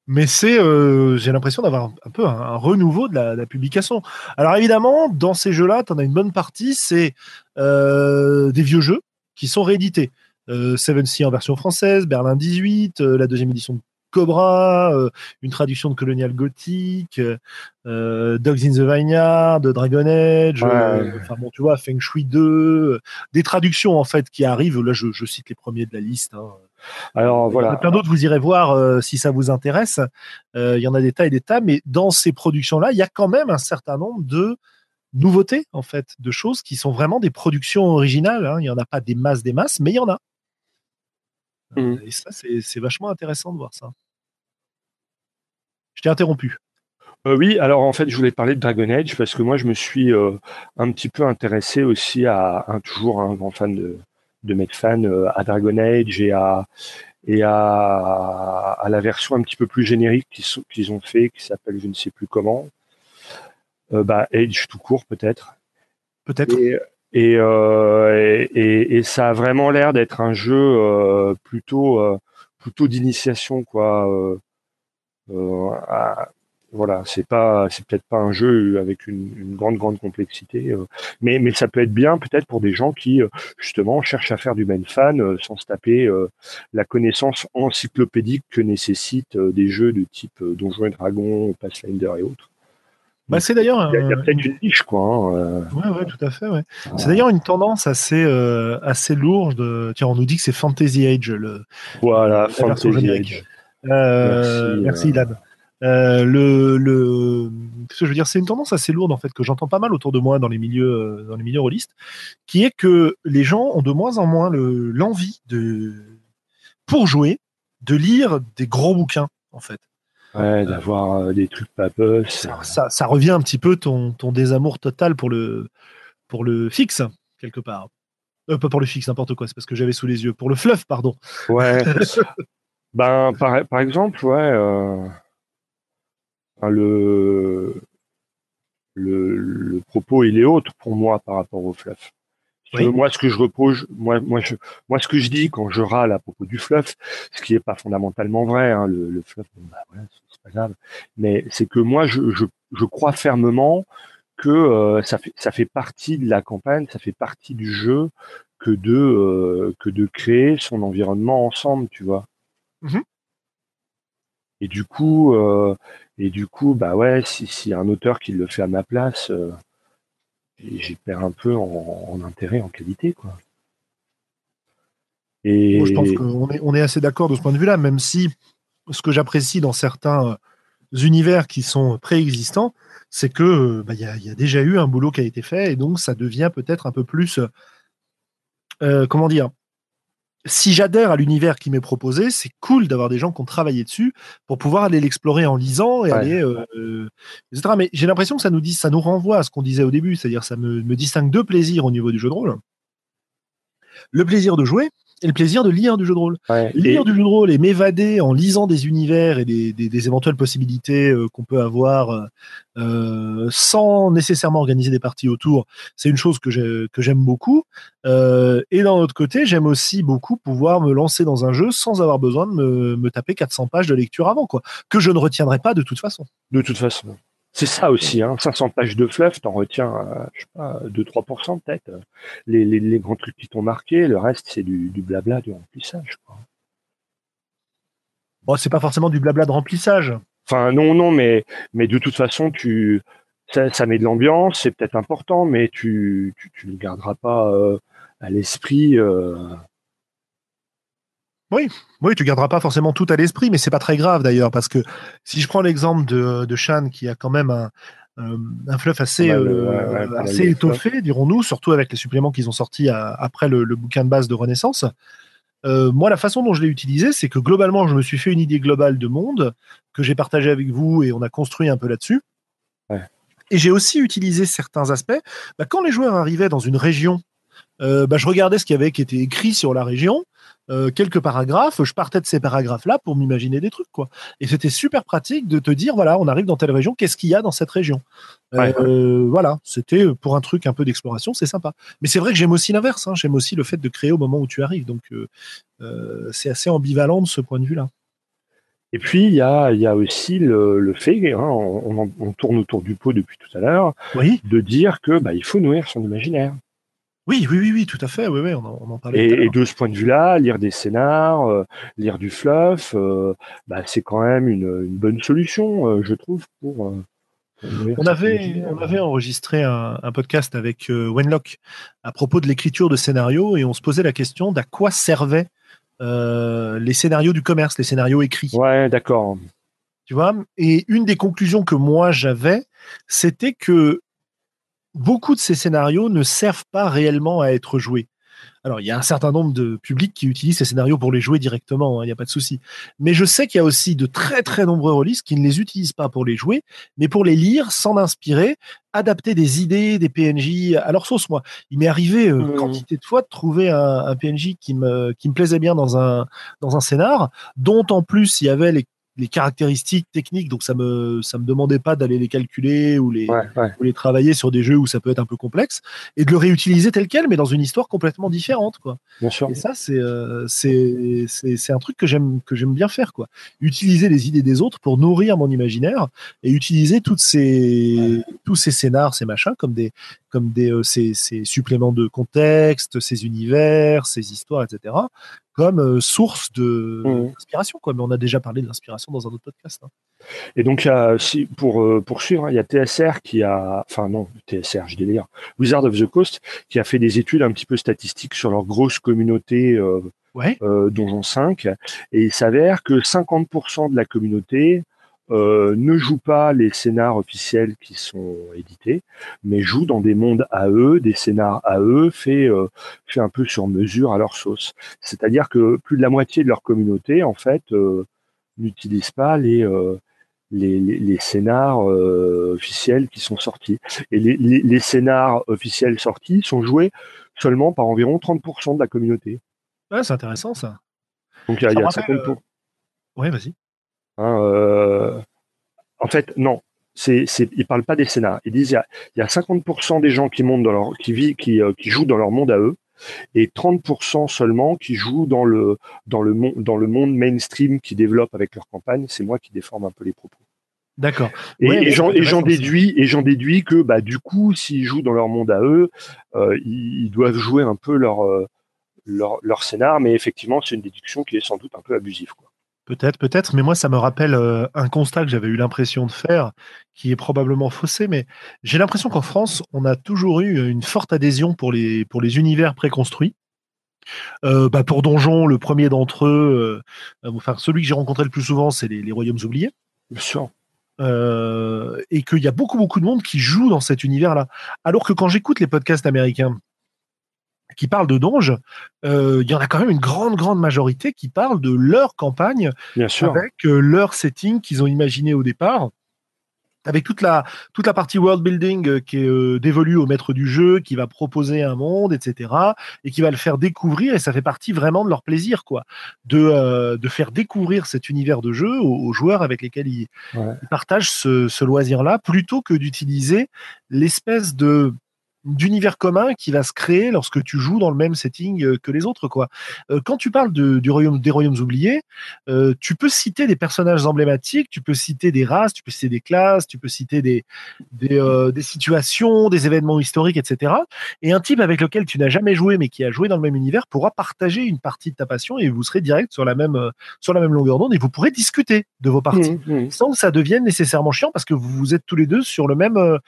mais c'est, euh, j'ai l'impression d'avoir un peu un, renouveau de la, publication. Alors évidemment, dans ces jeux-là, tu en as une bonne partie, c'est euh, des vieux jeux qui sont réédités. Euh, Seven Sea en version française, Berlin 18, la deuxième édition de Cobra, une traduction de Colonial Gothic, Dogs in the Vineyard, Dragon Age, enfin bon, tu vois, Feng Shui 2, des traductions en fait qui arrivent. Là, je, cite les premiers de la liste. Hein. Alors voilà. Il y en a plein d'autres, vous irez voir euh, si ça vous intéresse. Euh, il y en a des tas et des tas, mais dans ces productions-là, il y a quand même un certain nombre de nouveautés, en fait, de choses qui sont vraiment des productions originales. Hein. Il n'y en a pas des masses, des masses, mais il y en a. Euh, mmh. Et ça, c'est vachement intéressant de voir ça. Je t'ai interrompu. oui, alors en fait, je voulais parler de Dragon Age parce que moi, je me suis un petit peu intéressé aussi à un, toujours un grand fan de, de mettre fan euh, à Dragon Age et à et à, à la version un petit peu plus générique qu'ils ont fait, qui s'appelle je ne sais plus comment, euh, bah, Age tout court peut-être. Peut-être. Et, euh, et, et, ça a vraiment l'air d'être un jeu plutôt plutôt d'initiation quoi. À, voilà, c'est pas, c'est peut-être pas un jeu avec une, grande grande complexité, euh, mais mais ça peut être bien peut-être pour des gens qui euh, justement cherchent à faire du main fan euh, sans se taper la connaissance encyclopédique que nécessitent des jeux de type Donjons et Dragons, Pathfinder et autres. Bah, c'est d'ailleurs. Il y a, peut-être une niche, quoi. Hein, ouais, ouais, tout à fait. Ouais. C'est d'ailleurs une tendance assez, assez lourde. Tiens, on nous dit que c'est Fantasy Age. Le, voilà, Fantasy Age. merci, merci Ilan. Euh, le, le, ce que je veux dire, c'est une tendance assez lourde en fait que j'entends pas mal autour de moi dans les milieux, euh, dans les milieux rôlistes, qui est que les gens ont de moins en moins l'envie de, pour jouer, de lire des gros bouquins, en fait. Ouais, d'avoir des trucs papeux. Ça, ça, revient un petit peu ton, ton désamour total pour le, pour le fixe, quelque part. pas pour le fixe, n'importe quoi, c'est parce que j'avais sous les yeux. Pour le fluff, pardon. Ouais. ben, par, par, exemple, ouais. Le, le, propos il est autre pour moi par rapport au fluff. Moi, ce que je repose, moi, moi, je, moi, ce que je dis quand je râle à propos du fluff, ce qui est pas fondamentalement vrai, hein, le, le, fluff, bah c'est pas grave, mais c'est que moi, je, je, je, crois fermement que euh, ça fait ça fait partie de la campagne, ça fait partie du jeu que de euh, que de créer son environnement ensemble, tu vois. Mmh et du coup, euh, et du coup, bah ouais, si, un auteur qui le fait à ma place, euh, j'y perds un peu en, intérêt, en qualité, quoi. Et... Je pense qu'on est, on est assez d'accord de ce point de vue-là, même si ce que j'apprécie dans certains univers qui sont préexistants, c'est que bah, il y, y, a déjà eu un boulot qui a été fait, et donc ça devient peut-être un peu plus, euh, comment dire, si j'adhère à l'univers qui m'est proposé, c'est cool d'avoir des gens qui ont travaillé dessus pour pouvoir aller l'explorer en lisant et aller, euh, euh, etc. Mais j'ai l'impression que ça nous dit, ça nous renvoie à ce qu'on disait au début, c'est-à-dire ça me, me distingue deux plaisirs au niveau du jeu de rôle. Le plaisir de jouer et le plaisir de lire du jeu de rôle. lire du jeu de rôle et m'évader en lisant des univers et des, des, éventuelles possibilités euh, qu'on peut avoir euh, euh, sans nécessairement organiser des parties autour, c'est une chose que j'aime beaucoup. Euh, et d'un autre côté, j'aime aussi beaucoup pouvoir me lancer dans un jeu sans avoir besoin de me, me taper 400 pages de lecture avant, quoi, que je ne retiendrai pas de toute façon. De toute façon. C'est ça aussi, hein. 500 pages de fluff, t'en retiens, euh, je sais pas, 2-3% peut-être. Les, les, les, grands trucs qui t'ont marqué, le reste, c'est du, du, blabla, du remplissage. Quoi. Bon, c'est pas forcément du blabla de remplissage. Enfin, non, non, mais, mais de toute façon, tu, ça, ça met de l'ambiance, c'est peut-être important, mais tu, tu, tu, le garderas pas euh, à l'esprit. Euh, oui, oui, tu garderas pas forcément tout à l'esprit, mais c'est pas très grave d'ailleurs, parce que si je prends l'exemple de, de Shan, qui a quand même un, euh, un fluff assez, euh, assez étoffé, dirons-nous, surtout avec les suppléments qu'ils ont sortis après le, bouquin de base de Renaissance. Euh, moi, la façon dont je l'ai utilisé, c'est que globalement, je me suis fait une idée globale de monde que j'ai partagé avec vous et on a construit un peu là-dessus. Et j'ai aussi utilisé certains aspects. Bah, quand les joueurs arrivaient dans une région, bah, je regardais ce qui avait été écrit sur la région euh, quelques paragraphes, je partais de ces paragraphes-là pour m'imaginer des trucs, quoi. Et c'était super pratique de te dire, voilà, on arrive dans telle région, qu'est-ce qu'il y a dans cette région? Euh, Voilà, c'était pour un truc un peu d'exploration, c'est sympa. Mais c'est vrai que j'aime aussi l'inverse, hein. j'aime aussi le fait de créer au moment où tu arrives, donc euh, c'est assez ambivalent de ce point de vue-là. Et puis, il y a, y a aussi le, le fait, hein, on, on, tourne autour du pot depuis tout à l'heure, oui. de dire que bah, il faut nourrir son imaginaire. Oui, oui, oui, oui, tout à fait. Oui, oui, on, en, parlait. Et, de ce point de vue-là, lire des scénars, euh, lire du fluff, euh, bah, c'est quand même une, une bonne solution, euh, je trouve, pour. on avait, on avait enregistré un, un podcast avec Wenlock à propos de l'écriture de scénarios et on se posait la question d'à quoi servaient les scénarios du commerce, les scénarios écrits. Ouais, d'accord. Tu vois? Et une des conclusions que moi j'avais, c'était que beaucoup de ces scénarios ne servent pas réellement à être joués. Alors, il y a un certain nombre de publics qui utilisent ces scénarios pour les jouer directement, hein, il n'y a pas de souci. Mais je sais qu'il y a aussi de très très nombreux releases qui ne les utilisent pas pour les jouer, mais pour les lire, s'en inspirer, adapter des idées, des PNJ à leur sauce. Moi, il m'est arrivé euh, mmh. quantité de fois de trouver un, un, PNJ qui me qui me plaisait bien dans un dans un scénar, dont en plus il y avait les les caractéristiques techniques, donc ça me ça me demandait pas d'aller les calculer ou les ou les travailler sur des jeux où ça peut être un peu complexe et de le réutiliser tel quel, mais dans une histoire complètement différente, quoi. Bien sûr. Et ça c'est euh, c'est c'est un truc que j'aime que j'aime bien faire, quoi. Utiliser les idées des autres pour nourrir mon imaginaire et utiliser toutes ces tous ces scénars, ces machins comme des comme des euh, ces, ces suppléments de contexte, ces univers, ces histoires, etc comme euh, source de mmh. d'inspiration. Quoi. Mais on a déjà parlé de l'inspiration dans un autre podcast. Hein. Et donc, si, pour euh, poursuivre, hein, il y a TSR qui a, enfin non, TSR, je délire, Wizard of the Coast, qui a fait des études un petit peu statistiques sur leur grosse communauté euh, ouais. Donjon 5. Et il s'avère que 50% de la communauté ne joue pas les scénars officiels qui sont édités, mais joue dans des mondes à eux, des scénars à eux, fait, fait un peu sur mesure à leur sauce. C'est-à-dire que plus de la moitié de leur communauté, en fait, n'utilise pas les, les, les, scénars officiels qui sont sortis. Et les, les, scénars officiels sortis sont joués seulement par environ 30% de la communauté. Ouais, c'est intéressant ça. Donc il y a, y a 50%. Ouais, vas-y. Hein, euh, en fait, non. C'est, c'est, ils parlent pas des scénars. Ils disent il y a, il y a 50% des gens qui montent dans leur, qui vivent, qui, euh, qui jouent dans leur monde à eux, et 30% seulement qui jouent dans le, dans le monde, dans le monde mainstream qui développe avec leur campagne. C'est moi qui déforme un peu les propos. D'accord. Et, j'en, et j'en déduis, et j'en déduis que, bah, du coup, s'ils jouent dans leur monde à eux, euh, ils, ils, doivent jouer un peu leur, leur, leur scénar, mais effectivement, c'est une déduction qui est sans doute un peu abusive. Quoi. Peut-être, peut-être, mais moi, ça me rappelle euh, un constat que j'avais eu l'impression de faire, qui est probablement faussé, mais j'ai l'impression qu'en France, on a toujours eu une forte adhésion pour les, pour les univers préconstruits. Euh, bah pour Donjon, le premier d'entre eux, euh, enfin celui que j'ai rencontré le plus souvent, c'est les, les, Royaumes oubliés. Bien sûr. Et qu'il y a beaucoup beaucoup de monde qui joue dans cet univers-là. Alors que quand j'écoute les podcasts américains, qui parlent de Donge, euh, il y en a quand même une grande, grande majorité qui parlent de leur campagne Bien sûr. avec euh, leur setting qu'ils ont imaginé au départ avec toute la, toute la partie world building euh, qui est euh, dévolue au maître du jeu, qui va proposer un monde, etc., et qui va le faire découvrir, et ça fait partie vraiment de leur plaisir, quoi, de, euh, de faire découvrir cet univers de jeu aux, aux joueurs avec lesquels ils, Ouais. ils partagent ce, ce loisir-là, plutôt que d'utiliser l'espèce de d'univers commun qui va se créer lorsque tu joues dans le même setting euh, que les autres quoi. Euh, quand tu parles de, du royaume des royaumes oubliés, euh, tu peux citer des personnages emblématiques, tu peux citer des races, tu peux citer des classes, tu peux citer des des, euh, des situations, des événements historiques, etc. Et un type avec lequel tu n'as jamais joué mais qui a joué dans le même univers pourra partager une partie de ta passion et vous serez direct sur la même sur la même longueur d'onde et vous pourrez discuter de vos parties Mmh, mmh. sans que ça devienne nécessairement chiant parce que vous êtes tous les deux sur le même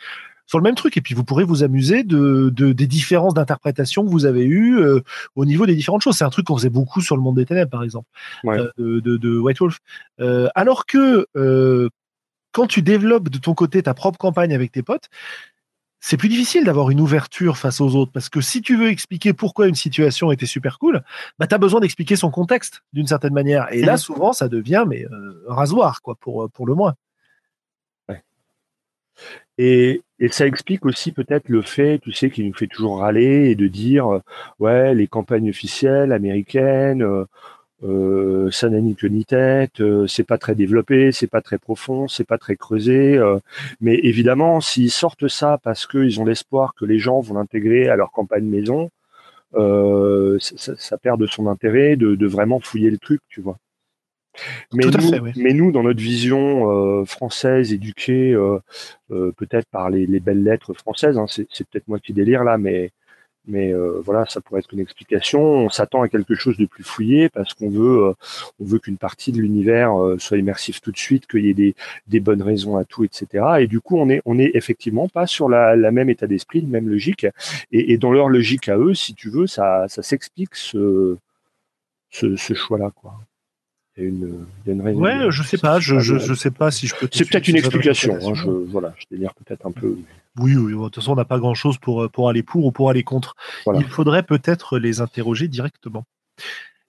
sur le même truc et puis vous pourrez vous amuser de, de des différences d'interprétation que vous avez eues euh, au niveau des différentes choses. C'est un truc qu'on faisait beaucoup sur le monde des ténèbres par exemple Ouais. euh, de, White Wolf. Euh, alors que quand tu développes de ton côté ta propre campagne avec tes potes, c'est plus difficile d'avoir une ouverture face aux autres parce que si tu veux expliquer pourquoi une situation était super cool, bah tu as besoin d'expliquer son contexte d'une certaine manière. Et là, souvent, ça devient mais euh, rasoir quoi pour pour le moins. Et, ça explique aussi peut-être le fait, tu sais, qui nous fait toujours râler et de dire, euh, ouais, les campagnes officielles américaines, euh, euh, ça n'a ni queue ni tête, c'est pas très développé, c'est pas très profond, c'est pas très creusé. mais évidemment, s'ils sortent ça parce qu'ils ont l'espoir que les gens vont l'intégrer à leur campagne maison, ça, perd de son intérêt de vraiment fouiller le truc, tu vois. Mais nous, fait, oui. mais nous, dans notre vision euh, française, éduquée euh, euh, peut-être par les, les belles lettres françaises, hein, c'est peut-être moi qui délire là, mais mais voilà, ça pourrait être une explication. On s'attend à quelque chose de plus fouillé parce qu'on veut on veut qu'une partie de l'univers soit immersif tout de suite, qu'il y ait des, des bonnes raisons à tout, etc. Et du coup, on est on est effectivement pas sur la, la même état d'esprit, la même logique. Et, et dans leur logique à eux, si tu veux, ça ça s'explique ce ce, ce choix-là, quoi. Il y a une, il y a une raison. Ouais, je sais pas, je, je, je sais pas si je peux. C'est peut-être une explication. Hein, je, voilà, je délire peut-être un peu. Oui, oui, de toute façon, on n'a pas grand-chose pour, pour aller pour ou pour aller contre. Voilà. Il faudrait peut-être les interroger directement.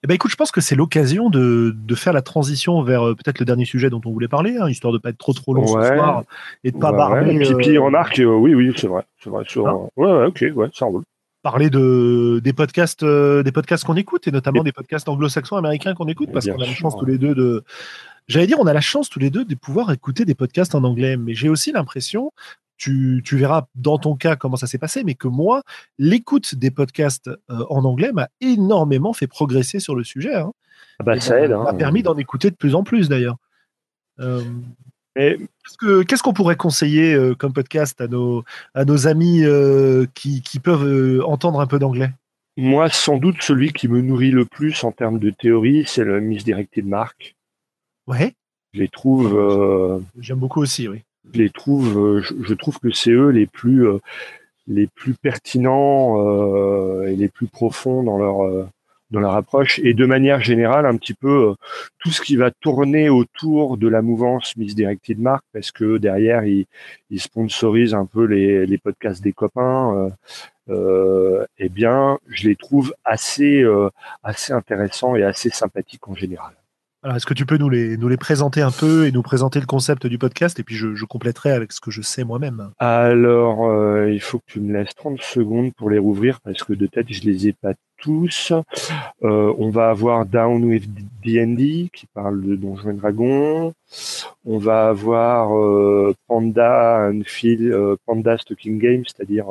Eh ben, écoute, je pense que c'est l'occasion de, de faire la transition vers euh, peut-être le dernier sujet dont on voulait parler, hein, histoire de pas être trop trop long Ouais. ce soir et de pas Ouais, barber, ouais. Pipi euh, remarque, euh, oui, oui, c'est vrai. C'est vrai. sur- Hein ouais, ouais, ok, ouais, ça roule. Parler de des podcasts, euh, des podcasts qu'on écoute et notamment des podcasts anglo-saxons américains qu'on écoute parce Bien qu'on a la chance tous les deux de. J'allais dire, on a la chance tous les deux de pouvoir écouter des podcasts en anglais, mais j'ai aussi l'impression, tu, tu verras dans ton cas comment ça s'est passé, mais que moi, l'écoute des podcasts euh, en anglais m'a énormément fait progresser sur le sujet. Hein, Ah bah, ça m'a- aide. Hein. m'a permis d'en écouter de plus en plus d'ailleurs. Euh, Qu'est-ce que- qu'est-ce qu'on pourrait conseiller euh, comme podcast à nos, à nos amis euh, qui, qui peuvent euh, entendre un peu d'anglais? Moi, sans doute, celui qui me nourrit le plus en termes de théorie, c'est le Misdirected Mark. Ouais, Je les trouve, j'aime beaucoup aussi, oui. je les trouve, je, je trouve que c'est eux les plus, les plus pertinents et les plus profonds dans leur, dans leur approche et de manière générale un petit peu euh, tout ce qui va tourner autour de la mouvance Misdirected Mark parce que derrière ils, ils sponsorisent un peu les, les podcasts des copains. Euh, euh, eh bien, je les trouve assez assez intéressants et assez sympathiques en général. Est-ce que tu peux nous les, nous les présenter un peu et nous présenter le concept du podcast? Et puis je, je compléterai avec ce que je sais moi-même. Alors, euh, il faut que tu me laisses 30 secondes pour les rouvrir parce que de tête, je les ai pas tous. Euh, on va avoir Down with D&D qui parle de Donjons et Dragons. On va avoir euh, Panda and Phil, euh, Panda Stocking Game, c'est-à-dire...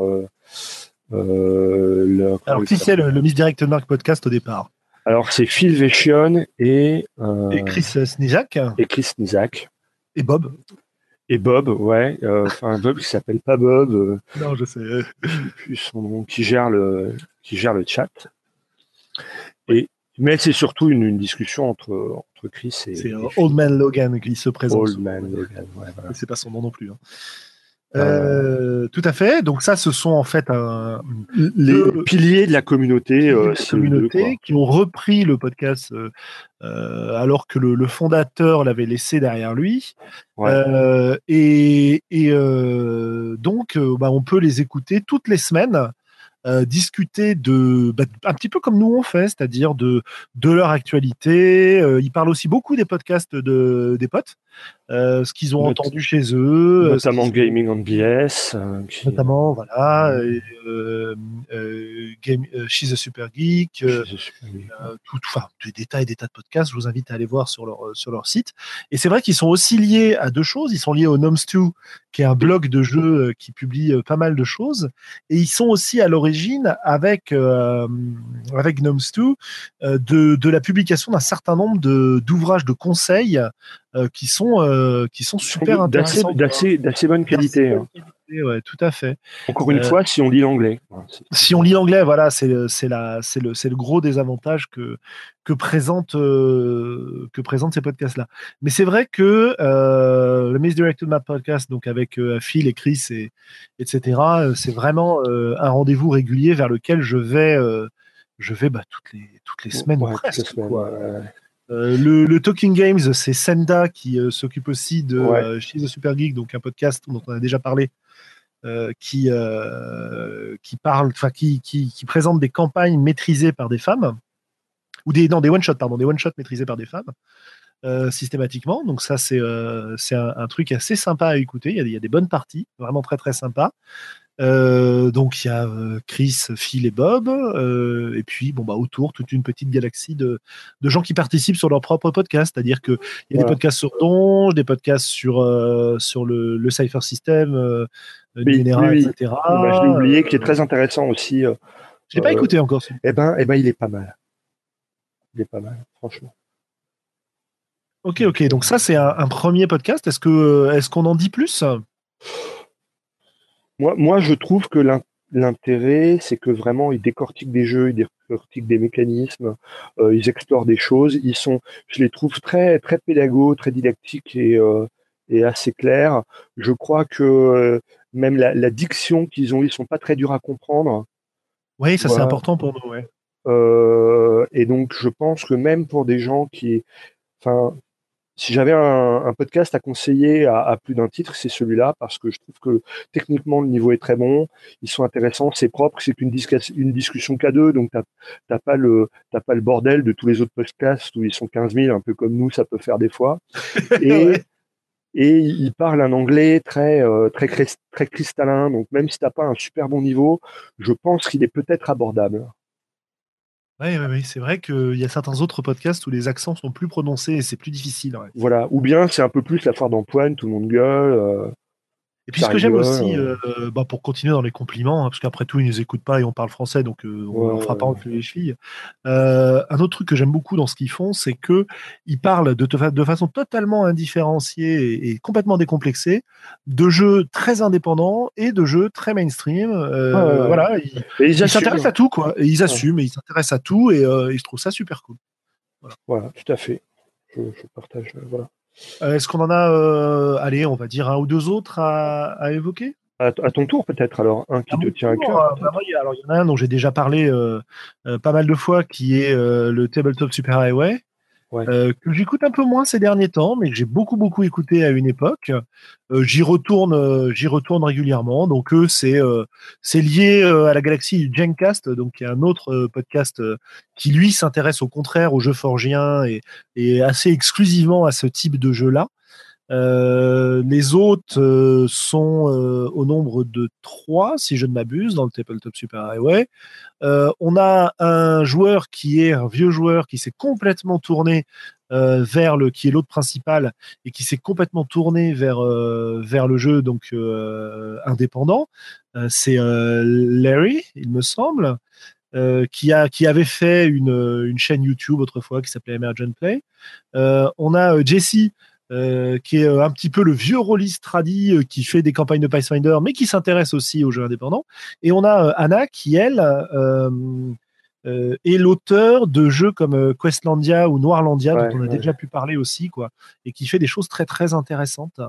Le, Alors, qui c'est le, le Mark podcast au départ? Alors, c'est Phil Vechon et, et Chris Snizak. Et Chris Snizak. Et Bob. Et Bob, ouais. Enfin, Bob qui s'appelle pas Bob. Non, je sais. plus son nom, qui gère le, qui gère le chat. Et, mais c'est surtout une, une, discussion entre, entre Chris et. C'est Old Man Logan qui se présente. Old Man Logan, ouais, voilà. C'est pas son nom non plus. Hein. Euh, tout à fait. Donc ça, ce sont en fait les piliers de la communauté, euh, la communauté qui ont repris le podcast euh, alors que le, le fondateur l'avait laissé derrière lui. Ouais. Et, et donc, bah, on peut les écouter toutes les semaines euh, discuter de bah, un petit peu comme nous on fait, c'est-à-dire de de leur actualité. Euh, ils parlent aussi beaucoup des podcasts de des potes, euh, ce qu'ils ont Not entendu chez eux, notamment Gaming on BS, qui... notamment voilà, euh, Game, She's a Super Geek, a super geek. tout, enfin des détails, des tas de podcasts. Je vous invite à aller voir sur leur sur leur site. Et c'est vrai qu'ils sont aussi liés à deux choses. Ils sont liés au Gnomes2, qui est un blog de jeux qui publie pas mal de choses, et ils sont aussi à l'origine avec euh, avec Gnomes2 euh, de, de la publication d'un certain nombre de d'ouvrages de conseils euh, qui sont euh, qui sont super intéressants d'assez d'assez bonne qualité. Hein. Ouais, tout à fait. Encore une euh, fois, si on lit l'anglais. Si on lit l'anglais, voilà, c'est c'est la c'est le c'est le gros désavantage que que présente euh, que présentent ces podcasts là. Mais c'est vrai que le Misdirected Map podcast, donc avec Phil et Chris et etc. C'est vraiment un rendez-vous régulier vers lequel je vais je vais bah, toutes les toutes les semaines ouais, presque. Quoi. Euh, le, le, Talking Games, c'est Senda qui euh, s'occupe aussi de ouais. euh, She's a Super Geek, donc un podcast dont on a déjà parlé, qui, qui parle, enfin qui, qui, qui, présente des campagnes maîtrisées par des femmes ou des non des one shots pardon des one shots maîtrisés par des femmes. systématiquement, donc ça c'est un, truc assez sympa à écouter. Il y, a, il y a des bonnes parties, vraiment très très sympa. Euh, donc il y a euh, Chris, Phil et Bob, euh, et puis bon bah autour toute une petite galaxie de, de gens qui participent sur leur propre podcast, c'est-à-dire que il y a voilà. des podcasts sur Donge, des podcasts sur euh, sur le, le Cypher System, oui, Numéra, oui, etc. Bah, je l'ai oublié, qui est très intéressant aussi. Je l'ai pas écouté encore. Eh ben, eh ben, il est pas mal. Il est pas mal, franchement. Ok, ok. Donc ça, c'est un, un, premier podcast. Est-ce que est-ce qu'on en dit plus? Moi, moi, je trouve que l'intérêt, c'est que vraiment, ils décortiquent des jeux, ils décortiquent des mécanismes, euh, ils explorent des choses. Ils sont, je les trouve très, très pédagogues, très didactiques et, euh, et assez clairs. Je crois que euh, même la, la diction qu'ils ont, ils sont pas très durs à comprendre. Oui, ça voilà. c'est important pour nous. Ouais. Et donc, je pense que même pour des gens qui, enfin, si j'avais un, un, podcast à conseiller à, à plus d'un titre, c'est celui-là parce que je trouve que techniquement le niveau est très bon, ils sont intéressants, c'est propre, c'est une, une, discussion qu'à deux, donc t'as pas le t'as pas le bordel de tous les autres podcasts où ils sont 15 000, un peu comme nous, ça peut faire des fois. Et, ouais. et ils parlent un anglais très euh, très très cristallin, donc même si t'as pas un super bon niveau, je pense qu'il est peut-être abordable. Oui, ouais, c'est vrai qu'il y a certains autres podcasts où les accents sont plus prononcés et c'est plus difficile. Voilà, ou bien c'est un peu plus la foire d'empoigne, tout le monde gueule. Euh, et puis ce que j'aime aussi, euh, bah, pour continuer dans les compliments, hein, parce qu'après tout, ils nous écoutent pas et on parle français, donc euh, on ne ouais, fera pas entre les chevilles. Euh, un autre truc que j'aime beaucoup dans ce qu'ils font, c'est que ils parlent de, de façon totalement indifférenciée et, et, complètement décomplexée de jeux très indépendants et de jeux très mainstream. Euh, voilà, ils, ils s'intéressent à tout, quoi. Et ils assument, et ils s'intéressent à tout, et, et je trouve ça super cool. Voilà, voilà tout à fait. Je, je partage. voilà. Euh, Est-ce qu'on en a, euh, allez, on va dire un ou deux autres à, à évoquer? À, ton tour peut-être alors, un qui te tient à cœur. Bah, alors il y en a un dont j'ai déjà parlé pas mal de fois, qui est le Tabletop Super Highway. Euh, que j'écoute un peu moins ces derniers temps, mais que j'ai beaucoup beaucoup écouté à une époque. Euh, j'y retourne, euh, j'y retourne régulièrement. Donc c'est c'est lié à la galaxie du Gencast, donc y a un autre podcast qui lui s'intéresse au contraire aux jeux forgiens et, et assez exclusivement à ce type de jeu-là. Euh, les autres euh, sont euh, au nombre de trois, si je ne m'abuse, dans le Tabletop Super Highway. on a un joueur qui est un vieux joueur qui s'est complètement tourné vers le, qui est l'autre principal et qui s'est complètement tourné vers vers le jeu donc indépendant. C'est Larry, il me semble. qui, a, qui avait fait une, une chaîne YouTube autrefois qui s'appelait Emergent Play. on a Jesse euh, qui est euh, un petit peu le vieux rôliste tradi euh, qui fait des campagnes de Pathfinder, mais qui s'intéresse aussi aux jeux indépendants. Et on a Anna qui, elle, est l'auteur de jeux comme Questlandia ou Noirlandia, dont on a déjà pu parler aussi, quoi, et qui fait des choses très très intéressantes.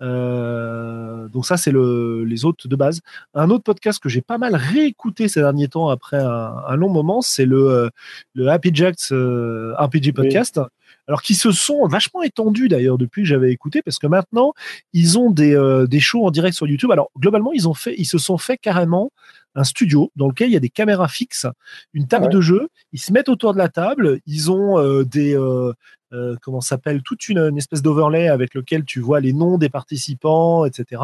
donc ça, c'est le, les autres de base. Un autre podcast que j'ai pas mal réécouté ces derniers temps après un, long moment, c'est le, le Happy Jacks RPG podcast alors qui se sont vachement étendus d'ailleurs depuis que j'avais écouté, parce que maintenant ils ont des, euh, des shows en direct sur YouTube. Alors globalement, ils ont fait, ils se sont fait carrément un studio dans lequel il y a des caméras fixes, une table de jeu. Ils se mettent autour de la table. Ils ont euh, des euh, euh, comment s'appelle toute une, espèce d'overlay avec lequel tu vois les noms des participants, etc.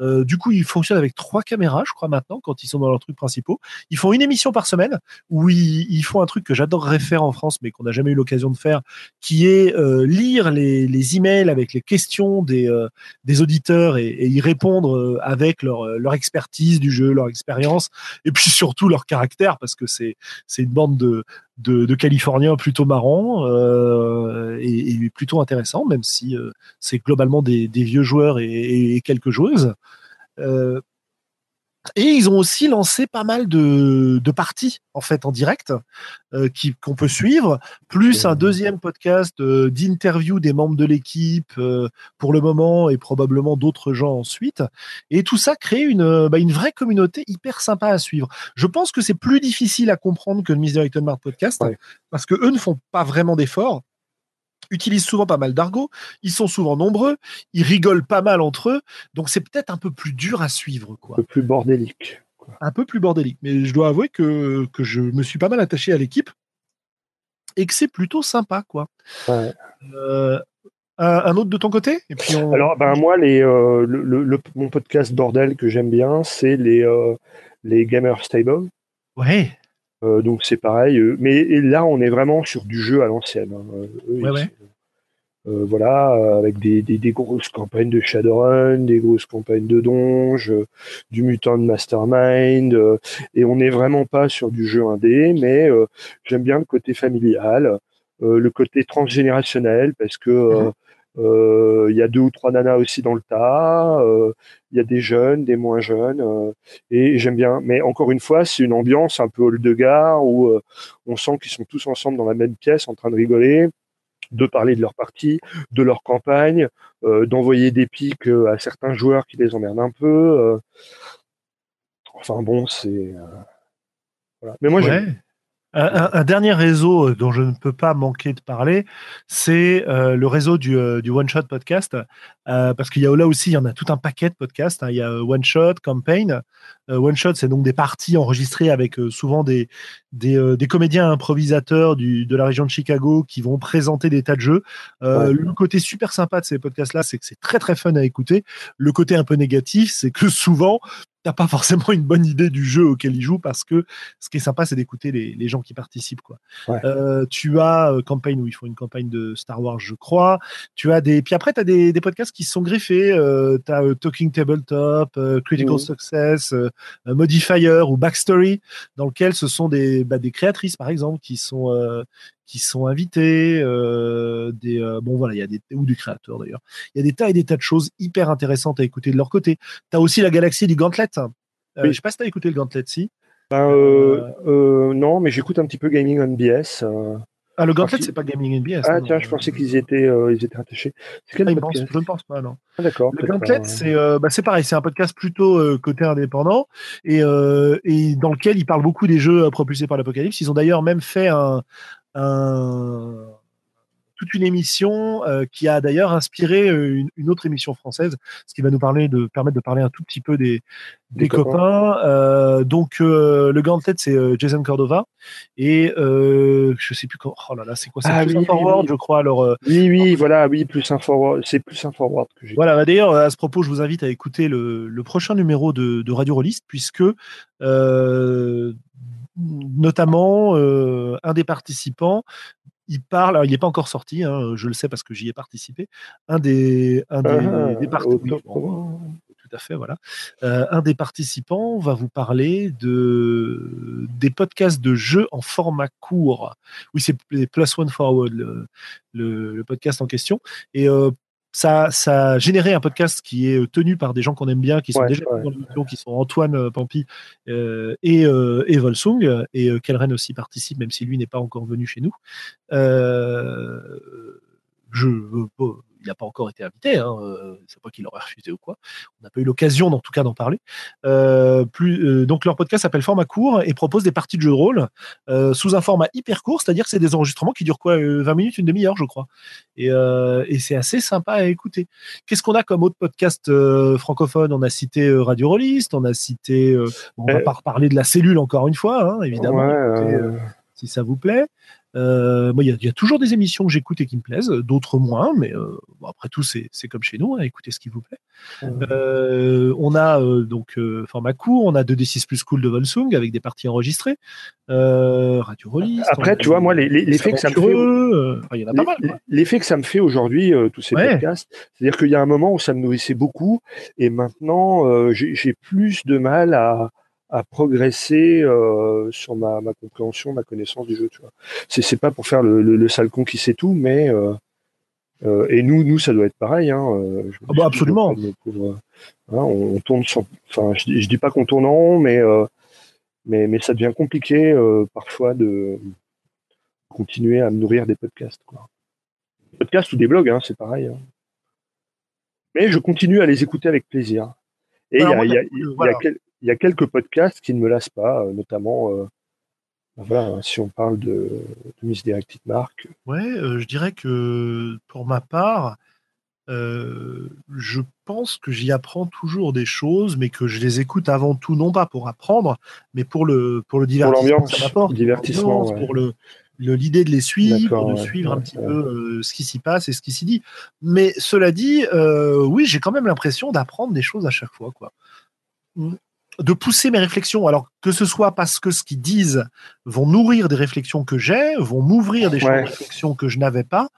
Euh, du coup, ils fonctionnent avec trois caméras, je crois maintenant, quand ils sont dans leurs trucs principaux. Ils font une émission par semaine où ils, font un truc que j'adorerais faire en France, mais qu'on n'a jamais eu l'occasion de faire, qui est euh, lire les, emails avec les questions des, des auditeurs et, y répondre avec leur, leur expertise du jeu, leur expérience, et puis surtout leur caractère, parce que c'est une bande de de, de Californiens plutôt marrants euh, et, plutôt intéressants, même si euh, c'est globalement des, vieux joueurs et, quelques joueuses. Euh, et ils ont aussi lancé pas mal de, de parties en fait en direct euh, qu'on peut suivre, plus un deuxième podcast euh, d'interview des membres de l'équipe euh, pour le moment et probablement d'autres gens ensuite. Et tout ça crée une, bah, une vraie communauté hyper sympa à suivre. Je pense que c'est plus difficile à comprendre que le Misdirected Mart podcast parce que eux ne font pas vraiment d'efforts utilisent souvent pas mal d'argot, ils sont souvent nombreux, ils rigolent pas mal entre eux, donc c'est peut-être un peu plus dur à suivre. Quoi. Un peu plus bordélique. Un peu plus bordélique, mais je dois avouer que, que je me suis pas mal attaché à l'équipe et que c'est plutôt sympa. quoi. Euh, un, autre de ton côté? Et puis Alors, ben, moi, les, euh, le, mon podcast bordel que j'aime bien, c'est les, euh, les Gamer Stable. Ouais. Euh, donc c'est pareil. Euh, mais là, on est vraiment sur du jeu à l'ancienne. Hein. Euh, voilà, avec des, des, grosses campagnes de Shadowrun, des grosses campagnes de Donge, du Mutant Mastermind, et on n'est vraiment pas sur du jeu indé, mais j'aime bien le côté familial, le côté transgénérationnel, parce que mhm. Euh, il y a deux ou trois nanas aussi dans le tas. Euh, il y a des jeunes, des moins jeunes. Euh, et j'aime bien. Mais encore une fois, c'est une ambiance un peu hall de gare où on sent qu'ils sont tous ensemble dans la même pièce en train de rigoler de parler de leur partie, de leur campagne, d'envoyer des pics à certains joueurs qui les emmerdent un peu. enfin bon, c'est. Mais moi, ouais. Un, dernier réseau euh, dont je ne peux pas manquer de parler, c'est euh, le réseau du, euh, One Shot Podcast, parce qu'il y a là aussi, il y en a tout un paquet de podcasts. Hein. Il y a One Shot, Campaign. One Shot, c'est donc des parties enregistrées avec souvent des, des, comédiens improvisateurs du, de la région de Chicago qui vont présenter des tas de jeux. Le côté super sympa de ces podcasts-là, c'est que c'est très très fun à écouter. Le côté un peu négatif, c'est que souvent, t'as pas forcément une bonne idée du jeu auquel il joue parce que ce qui est sympa, c'est d'écouter les, les, gens qui participent. Quoi. Euh, tu as euh, Campagne où ils font une campagne de Star Wars, je crois. Tu as des. Puis après, tu as des, des, podcasts qui sont greffés. Euh, tu as Talking Tabletop, Critical Success, Modifier ou Backstory, dans lequel ce sont des, bah, des créatrices, par exemple, qui sont qui sont invités, euh, des euh, bon voilà, il y a des ou du créateur d'ailleurs. Il y a des tas et des tas de choses hyper intéressantes à écouter de leur côté. Tu as aussi la galaxie du Gauntlet. Euh, oui. Je sais pas si tu as écouté le Gauntlet si. Ben, non, mais j'écoute un petit peu Gaming on BS. Ah, le Gauntlet, c'est pas Gaming NBS. Ah, tiens, je pensais qu'ils étaient, euh, ils étaient attachés. C'est quel ah, Je ne pense pas, non. Ah, d'accord. Le Gauntlet, c'est euh, bah, pareil, c'est un podcast plutôt euh, côté indépendant et, et dans lequel ils parlent beaucoup des jeux propulsés par l'Apocalypse. Ils ont d'ailleurs même fait un, un toute une émission euh, qui a d'ailleurs inspiré euh, une, autre émission française, ce qui va nous parler de permettre de parler un tout petit peu des, des, copains. Euh, donc le gant de tête c'est Jason Cordova et je sais plus quand. Oh là là, c'est quoi C'est ah plus un forward, je crois. Alors oui, oui, voilà, oui, plus un forward. C'est plus un forward que j'ai. Voilà. Bah, d'ailleurs, à ce propos, je vous invite à écouter le, le prochain numéro de, de Radio Rollist puisque notamment un des participants il parle, alors il n'est pas encore sorti, hein, je le sais parce que j'y ai participé, un des, un des, ah, participants. tout à fait, voilà. Euh, un des participants va vous parler de, des podcasts de jeux en format court. Oui, c'est Plus One Forward, le, le, podcast en question. Et euh, ça, ça a généré un podcast qui est euh, tenu par des gens qu'on aime bien, qui sont déjà dans l'émission, qui sont Antoine euh, Pampi euh, et, euh, et Volsung, et Kelren aussi participe, même si lui n'est pas encore venu chez nous. je il n'a pas encore été invité, hein, euh, c'est pas qu'il aurait refusé ou quoi. On n'a pas eu l'occasion, en tout cas, d'en parler. Euh, plus, euh, donc leur podcast s'appelle Format court et propose des parties de jeux de rôle sous un format hyper court, c'est-à-dire que c'est des enregistrements qui durent quoi, 20 minutes, une demi-heure, je crois. Et, et c'est assez sympa à écouter. Qu'est-ce qu'on a comme autre podcast francophone? On a cité Radio Rollist, on a cité, on va pas reparler de la cellule encore une fois, hein, évidemment. si ça vous plaît. Euh, il y, a toujours des émissions que j'écoute et qui me plaisent, d'autres moins, mais euh, après tout, c'est comme chez nous, hein, écoutez ce qui vous plaît. Euh, on a donc format court, on a 2D6 plus cool de Volsung avec des parties enregistrées, Radio Rollist. Après, tu vois, moi, l'effet que ça me fait. L'effet que ça me fait aujourd'hui, tous ces podcasts, c'est-à-dire qu'il y a un moment où ça me nourrissait beaucoup, et maintenant, j'ai plus de mal à à progresser euh, sur ma, ma, compréhension, ma connaissance du jeu. Tu vois, c'est c'est pas pour faire le, le, le sale con qui sait tout, mais euh, euh, et nous nous ça doit être pareil. Hein, ah bah absolument. Hein, on, on, tourne sans, enfin je, je, dis pas qu'on tourne en rond, mais mais mais ça devient compliqué parfois de continuer à me nourrir des podcasts. Quoi. Des podcasts ou des blogs, hein, c'est pareil. Hein. Mais je continue à les écouter avec plaisir. Et il y a, y a, y a quel, il y a quelques podcasts qui ne me lassent pas, euh, notamment euh, ben voilà, hein, si on parle de, de Misdirected Mark. Ouais, euh, je dirais que pour ma part, euh, je pense que j'y apprends toujours des choses, mais que je les écoute avant tout, non pas pour apprendre, mais pour le, pour le divertissement ça m'apporte. Divertissement, ouais. Pour le l'idée de les suivre, de suivre un petit peu euh, ce qui s'y passe et ce qui s'y dit. Mais cela dit, oui, j'ai quand même l'impression d'apprendre des choses à chaque fois. Quoi. Mmh de pousser mes réflexions, alors que ce soit parce que ce qu'ils disent vont nourrir des réflexions que j'ai, vont m'ouvrir des ouais. réflexions que je n'avais pas,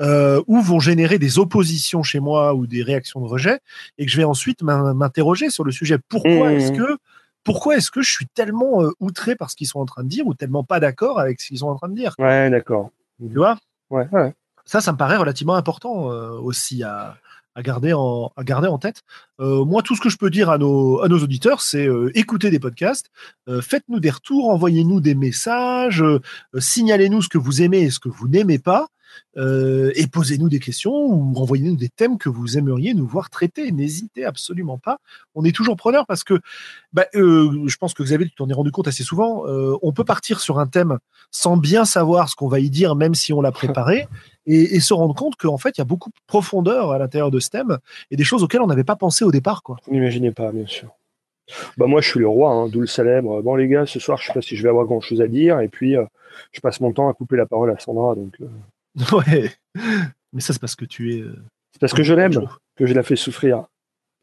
euh, ou vont générer des oppositions chez moi ou des réactions de rejet, et que je vais ensuite m'interroger sur le sujet. Pourquoi mmh. est-ce que pourquoi est-ce que je suis tellement euh, outré par ce qu'ils sont en train de dire ou tellement pas d'accord avec ce qu'ils sont en train de dire? Ouais, d'accord. Tu vois? Ouais, ouais. Ça, ça me paraît relativement important euh, aussi à, à garder en, tête. Euh, moi, tout ce que je peux dire à nos, auditeurs, c'est euh, écoutez des podcasts, euh, faites-nous des retours, envoyez-nous des messages, signalez-nous ce que vous aimez et ce que vous n'aimez pas. Euh, et posez-nous des questions ou envoyez-nous des thèmes que vous aimeriez nous voir traiter. N'hésitez absolument pas. On est toujours preneur parce que bah, euh, je pense que Xavier, tu t'en es rendu compte assez souvent. Euh, on peut partir sur un thème sans bien savoir ce qu'on va y dire, même si on l'a préparé, et, et, se rendre compte qu'en fait, il y a beaucoup de profondeur à l'intérieur de ce thème et des choses auxquelles on n'avait pas pensé au départ. Quoi. Vous n'imaginez pas, bien sûr. Bah moi, je suis le roi, hein, d'où le célèbre. Bon, les gars, ce soir, je sais pas si je vais avoir grand chose à dire, et puis euh, je passe mon temps à couper la parole à Sandra, donc. Euh... Ouais, mais ça c'est parce que tu es. Euh, c'est parce que je l'aime, que je la fais souffrir.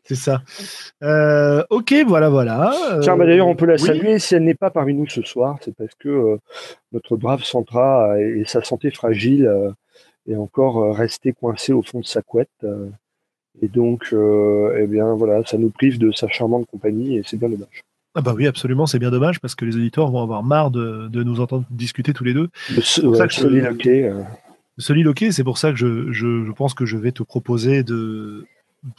C'est ça. Euh, ok, voilà, voilà. Euh, Tiens, bah d'ailleurs, on peut la saluer. Oui. Si elle n'est pas parmi nous ce soir, c'est parce que euh, notre brave Sandra et sa santé fragile euh, est encore restée coincée au fond de sa couette. et donc, eh bien, voilà, ça nous prive de sa charmante compagnie et c'est bien dommage. Ah bah oui, absolument, c'est bien dommage parce que les auditeurs vont avoir marre de, de nous entendre discuter tous les deux. C'est ça que je, soliloquer, c'est pour ça que je, je, je, pense que je vais te proposer de,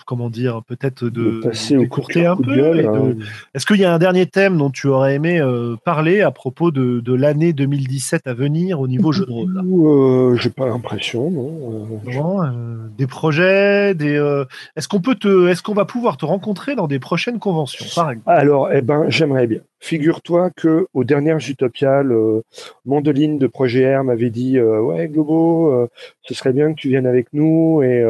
comment dire, peut-être de, passer au court un peu. Hein. Est-ce qu'il y a un dernier thème dont tu aurais aimé euh, parler à propos de, de l'année 2017 à venir au niveau jeu de rôle euh, J'ai pas l'impression, non. Euh, des projets, des. Est-ce qu'on peut te, est-ce qu'on va pouvoir te rencontrer dans des prochaines conventions, par exemple? Alors, eh ben, j'aimerais bien. Figure-toi que aux dernières Utopiales, Mandoline de Projet R m'avait dit ouais Globo, ce serait bien que tu viennes avec nous et,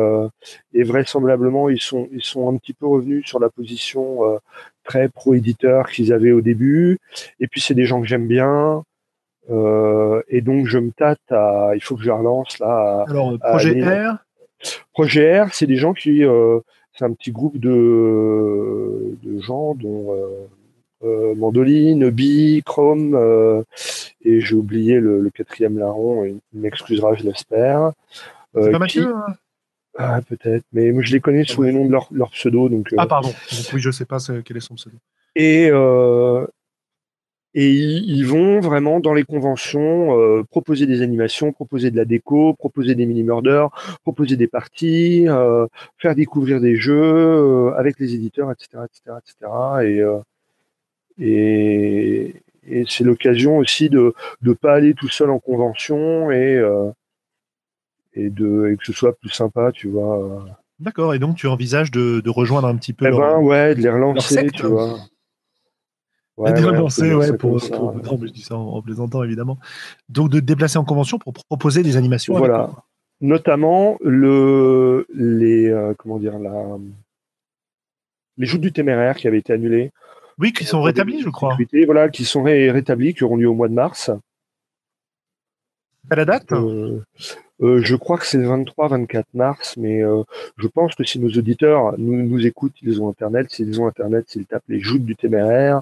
et vraisemblablement ils sont ils sont un petit peu revenus sur la position euh, très pro-éditeur qu'ils avaient au début. Et puis c'est des gens que j'aime bien. Euh, et donc je me tâte à, il faut que je relance là. Alors projet R. Projet R, c'est des gens qui, euh, c'est un petit groupe de, de gens dont Mandoline, Bi, Chrome, et j'ai oublié le, quatrième larron, il m'excusera, je l'espère. C'est pas Mathieu hein ah, peut-être, mais je les connais sous le nom de leur, leur pseudo. Donc, euh, Ah, pardon. oui, je sais pas quel est son pseudo. Et, euh, et ils, vont vraiment dans les conventions euh, proposer des animations, proposer de la déco, proposer des mini-murders, proposer des parties, faire découvrir des jeux avec les éditeurs, etc. etc., etc. Et, et, et c'est l'occasion aussi de ne pas aller tout seul en convention et et, de, et que ce soit plus sympa, tu vois. D'accord, et donc tu envisages de, de rejoindre un petit peu. Eh ben, ouais, de les relancer, tu vois. Ouais, de les relancer, ouais, pour, pour, je dis ça en, plaisantant évidemment. Donc de te déplacer en convention pour proposer des animations. Voilà. Notamment le, les, euh, comment dire, la, les joutes du téméraire qui avaient été annulées. Oui, qui sont rétablis, je crois. Voilà, qui sont rétablis, qui auront lieu au mois de mars. À la date euh, euh, Je crois que c'est le 23-24 mars, mais euh, je pense que si nos auditeurs nous, nous écoutent, ils ont Internet. S'ils ont Internet, s'ils tapent les joutes du téméraire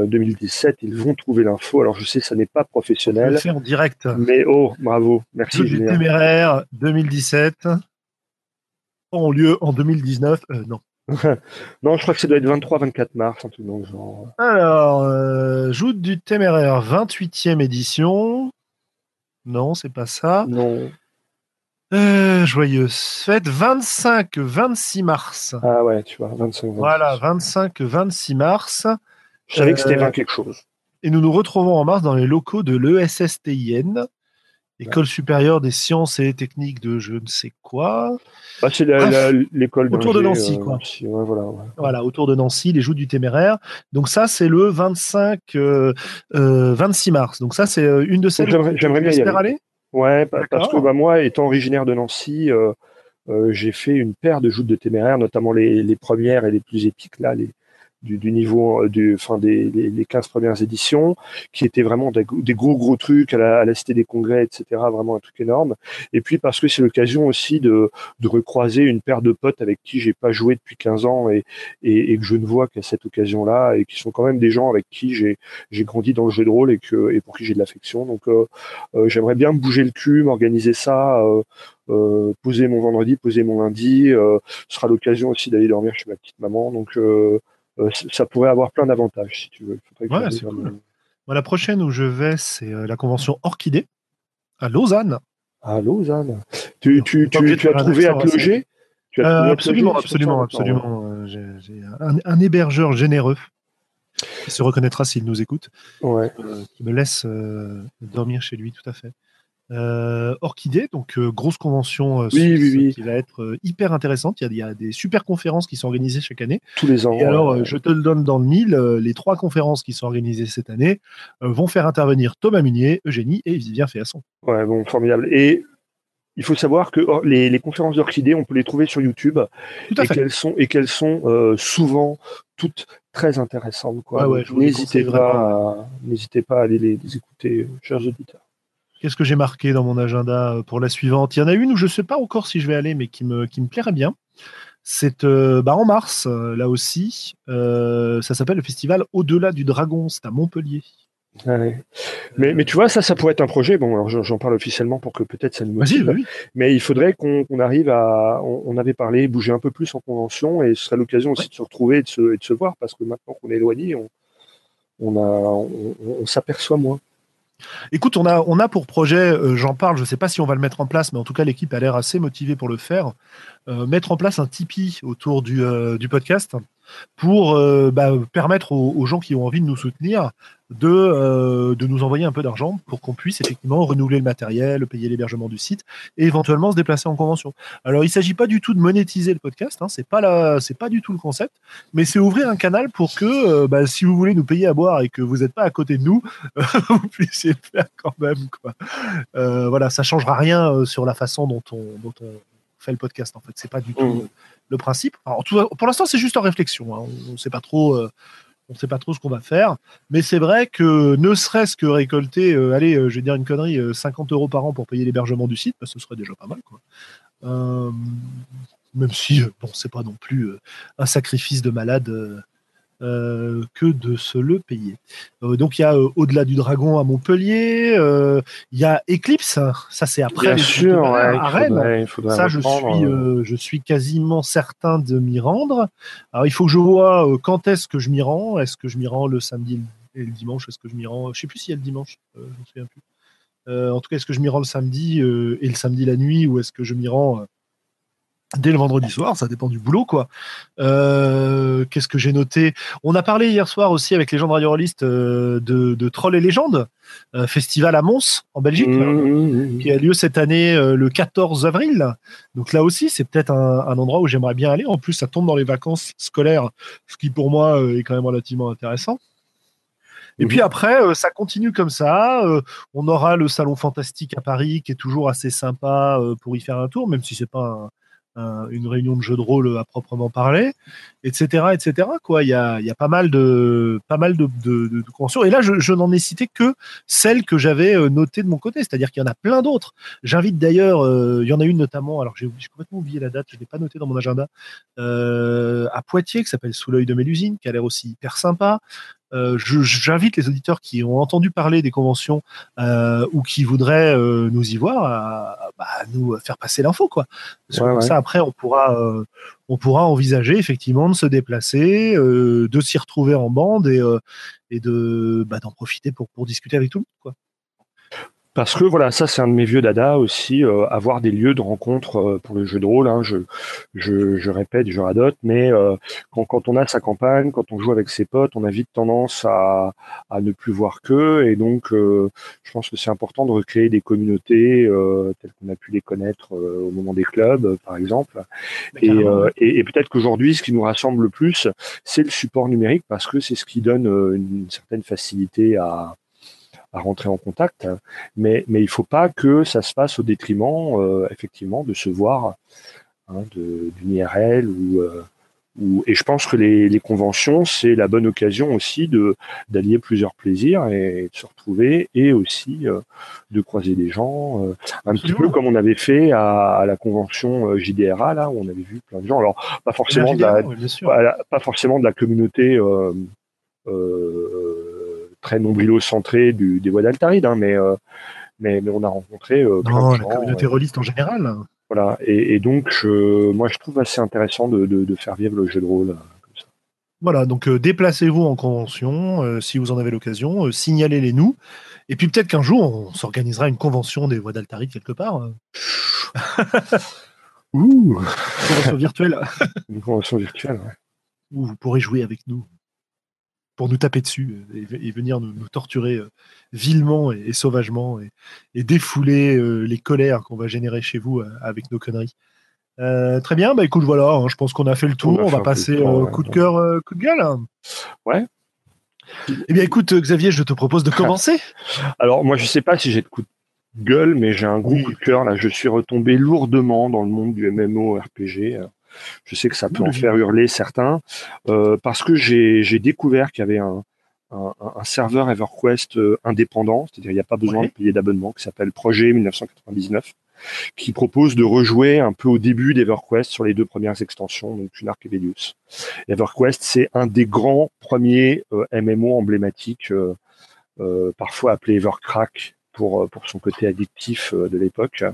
2017, ils vont trouver l'info. Alors je sais, ça n'est pas professionnel. Fais en direct. Mais oh, bravo, merci. Joutes du téméraire 2017 ont lieu en 2019. non. non, je crois que ça doit être 23-24 mars, dans le genre. Alors, euh, Joute du téméraire, 28e édition. Non, c'est pas ça. Non. Euh, joyeuse fête, 25-26 mars. Ah ouais, tu vois, 25 26. Voilà, 25-26 mars. Je savais que c'était 20 euh, quelque chose. Et nous nous retrouvons en mars dans les locaux de l'ESSTIN. École supérieure des sciences et techniques de je ne sais quoi. Bah, c'est l'école autour de Nancy, euh, quoi. voilà, voilà, autour de Nancy, les Joutes du Téméraire. Donc ça, c'est le 25, 26 euh, euh, mars. Donc ça, c'est une de celles. J'aimerais bien y aller. Ouais, parce que bah, moi, étant originaire de Nancy, j'ai fait une paire de joutes de téméraire, notamment les, les, premières et les plus épiques là, les, du, niveau euh, du, enfin des les, 15 premières éditions, qui étaient vraiment des, gros gros trucs à la, à la, Cité des Congrès, etc. Vraiment un truc énorme. Et puis parce que c'est l'occasion aussi de, de recroiser une paire de potes avec qui j'ai pas joué depuis 15 ans et, et, et que je ne vois qu'à cette occasion-là et qui sont quand même des gens avec qui j'ai j'ai grandi dans le jeu de rôle et que et pour qui j'ai de l'affection. Donc euh, euh, j'aimerais bien bouger le cul, m'organiser ça. Euh, poser mon vendredi, poser mon lundi, ce sera l'occasion aussi d'aller dormir chez ma petite maman. Donc euh, ça pourrait avoir plein d'avantages, si tu veux. la prochaine où je vais, c'est euh, la convention Orchidée à Lausanne. À Lausanne. Tu, tu, tu, tu as trouvé à te loger euh, Absolument, absolument, absolument. J'ai un, hébergeur généreux qui se reconnaîtra s'il nous écoute, ouais. qui me laisse dormir chez lui, tout à fait. Euh, Orchidée, donc euh, grosse convention euh, qui va être hyper intéressante. Il y, a, des super conférences qui sont organisées chaque année. Tous les ans. Et alors, je te le donne dans le mille. les trois conférences qui sont organisées cette année vont faire intervenir Thomas Munier, Eugénie et Vivien Féasson. Ouais, bon, formidable. Et il faut savoir que les, conférences d'Orchidée, on peut les trouver sur YouTube et qu'elles sont et qu'elles sont souvent toutes très intéressantes. n'hésitez pas, n'hésitez pas à aller les écouter, chers auditeurs. Qu'est-ce que j'ai marqué dans mon agenda euh, pour la suivante? Il y en a une où je ne sais pas encore si je vais aller, mais qui me, qui me plairait bien. C'est euh, bah, en mars, euh, là aussi. ça s'appelle le festival Au-delà du Dragon. C'est à Montpellier. mais, mais tu vois, ça, ça pourrait être un projet. Bon, alors j'en parle officiellement pour que peut-être ça nous motive. Mais il faudrait qu'on arrive à. On, avait parlé, bouger un peu plus en convention et ce serait l'occasion aussi de se retrouver et de se, de se voir parce que maintenant qu'on est éloigné, on, on, on s'aperçoit moins. Écoute, on a, on a pour projet, j'en parle, je ne sais pas si on va le mettre en place, mais en tout cas, l'équipe a l'air assez motivée pour le faire. mettre en place un Tipeee autour du, du podcast pour euh, bah, permettre aux, gens qui ont envie de nous soutenir de, euh, de nous envoyer un peu d'argent pour qu'on puisse effectivement renouveler le matériel, payer l'hébergement du site et éventuellement se déplacer en convention. Alors il ne s'agit pas du tout de monétiser le podcast, hein, c'est pas pas du tout le concept, mais c'est ouvrir un canal pour que euh, bah, si vous voulez nous payer à boire et que vous n'êtes pas à côté de nous, vous puissiez le faire quand même. Quoi. voilà, ça changera rien sur la façon dont on, dont on fait le podcast en fait. C'est pas du tout mmh le principe. pour l'instant, c'est juste en réflexion. Hein. On ne sait pas trop. Euh, pas trop ce qu'on va faire, mais c'est vrai que ne serait-ce que récolter, euh, allez, euh, je vais dire une connerie, 50 euros par an pour payer l'hébergement du site, bah, ce serait déjà pas mal, même si, bon, c'est pas non plus un sacrifice de malade euh, que de se le payer. Euh, donc il y a euh, Au-delà du dragon à Montpellier, il y a Eclipse, ça c'est après les sûr, à Rennes. ça je suis, je suis quasiment certain de m'y rendre. Alors il faut que je vois quand est-ce que je m'y rends. Est-ce que je m'y rends le samedi et le dimanche? Est-ce que je m'y rends? Je sais plus s'il y a le dimanche. je me souviens plus. en tout cas, est-ce que je m'y rends le samedi et le samedi la nuit ou est-ce que je m'y rends dès le vendredi soir, ça dépend du boulot, quoi. Euh, qu'est-ce que j'ai noté? On a parlé hier soir aussi avec les gens de Radio Rollist euh, de, de Troll et Légendes, euh, festival à Mons, en Belgique, mmh, mmh, mmh, qui a lieu cette année le 14 avril. Donc là aussi, c'est peut-être un, un, endroit où j'aimerais bien aller. En plus, ça tombe dans les vacances scolaires, ce qui pour moi est quand même relativement intéressant. Et puis après, ça continue comme ça. on aura le salon fantastique à Paris qui est toujours assez sympa pour y faire un tour, même si c'est pas un, une réunion de jeu de rôle à proprement parler, etc., etc. Quoi, il y a, pas mal de, conventions. Et là, je, n'en ai cité que celles que j'avais euh, notées de mon côté, c'est-à-dire qu'il y en a plein d'autres. J'invite d'ailleurs, euh, il y en a une notamment, alors j'ai complètement oublié la date, je l'ai pas noté dans mon agenda, euh, à Poitiers, qui s'appelle Sous l'œil de Mélusine, qui a l'air aussi hyper sympa. Euh, j'invite les auditeurs qui ont entendu parler des conventions euh, ou qui voudraient euh, nous y voir à, bah, nous faire passer l'info quoi. Parce ça après on pourra on pourra envisager effectivement de se déplacer, de s'y retrouver en bande et, et de bah, d'en profiter pour pour discuter avec tout le monde quoi. Parce que voilà, ça c'est un de mes vieux dada aussi, euh, avoir des lieux de rencontre euh, pour le jeu de rôle. Hein, je, je, je, répète, je radote, mais euh, quand, quand, on a sa campagne, quand on joue avec ses potes, on a vite tendance à, à ne plus voir qu'eux. Et donc, je pense que c'est important de recréer des communautés telles qu'on a pu les connaître au moment des clubs, par exemple. Et, et, et peut-être qu'aujourd'hui, ce qui nous rassemble le plus, c'est le support numérique, parce que c'est ce qui donne une certaine facilité à à rentrer en contact. Mais, mais il faut pas que ça se fasse au détriment, euh, effectivement, de se voir hein, d'une IRL ou, euh, ou, et je pense que les, les conventions, c'est la bonne occasion aussi de d'allier plusieurs plaisirs et de se retrouver et aussi euh, de croiser des gens, un petit peu comme on avait fait à, à, la convention JDRA là où on avait vu plein de gens. Alors pas forcément de la, pas, pas, forcément de la communauté euh, très nombrilo-centré du, des voies d'Altaride, hein, mais, euh, mais, mais, on a rencontré euh, non, la communauté euh, en général. Voilà, et, et, donc je, moi je trouve assez intéressant de, de, de faire vivre le jeu de rôle. Voilà, donc déplacez-vous en convention si vous en avez l'occasion, signalez-les nous, et puis peut-être qu'un jour on s'organisera une convention des voies d'Altaride quelque part. Ouh. Une convention virtuelle. une convention virtuelle, ouais. Où vous pourrez jouer avec nous pour nous taper dessus et, venir nous, torturer euh, vilement et, sauvagement et, défouler euh, les colères qu'on va générer chez vous euh, avec nos conneries. très bien, bah écoute, voilà, hein, je pense qu'on a fait le tour. On, va passer au coup de cœur, coup de gueule. Ouais. Eh bien, écoute, Xavier, je te propose de commencer. Alors, moi, je sais pas si j'ai de coup de gueule, mais j'ai un gros coup de cœur. Là, je suis retombé lourdement dans le monde du MMO RPG. Je sais que ça peut en faire hurler certains, euh, parce que j'ai découvert qu'il y avait un, un, un, serveur EverQuest euh, indépendant, c'est-à-dire il n'y a pas besoin de payer d'abonnement, qui s'appelle Projet 1999, qui propose de rejouer un peu au début d'EverQuest sur les deux premières extensions, donc Tunark et Velius. EverQuest, c'est un des grands premiers euh, MMO emblématiques, euh, euh, parfois appelé Evercrack, pour, euh, pour son côté addictif euh, de l'époque.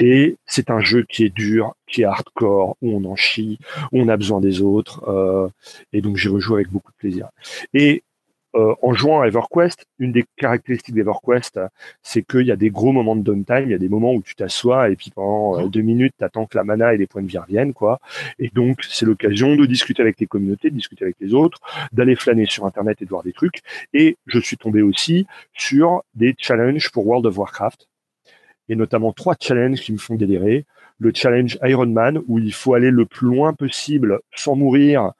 Et c'est un jeu qui est dur, qui est hardcore, où on en chie, où on a besoin des autres. Euh, et donc j'ai rejoué avec beaucoup de plaisir. Et euh, en jouant à EverQuest, une des caractéristiques d'EverQuest, c'est qu'il y a des gros moments de downtime, il y a des moments où tu t'assois et puis pendant euh, deux minutes, tu attends que la mana et les points de vie reviennent, quoi. Et donc, c'est l'occasion de discuter avec les communautés, de discuter avec les autres, d'aller flâner sur Internet et de voir des trucs. Et je suis tombé aussi sur des challenges pour World of Warcraft, et notamment trois challenges qui me font délirer. Le challenge Iron Man, où il faut aller le plus loin possible sans mourir,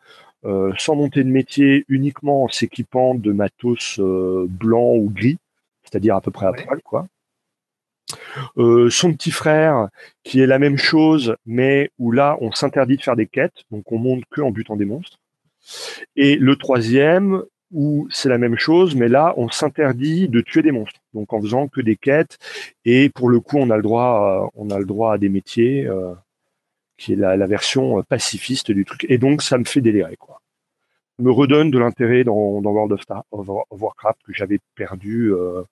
euh, sans monter de métier, uniquement en s'équipant de matos euh, blanc ou gris, c'est-à-dire à peu près à poil, quoi. Euh, son petit frère, qui est la même chose, mais où là, on s'interdit de faire des quêtes, donc on monte que en butant des monstres. Et le troisième, où c'est la même chose, mais là, on s'interdit de tuer des monstres, donc en faisant que des quêtes. Et pour le coup, on a le droit, on a le droit à des métiers, euh, qui est la, la, version pacifiste du truc. Et donc, ça me fait délirer, quoi. Me redonne de l'intérêt dans, dans, World of, Star, of, Warcraft que j'avais perdu euh,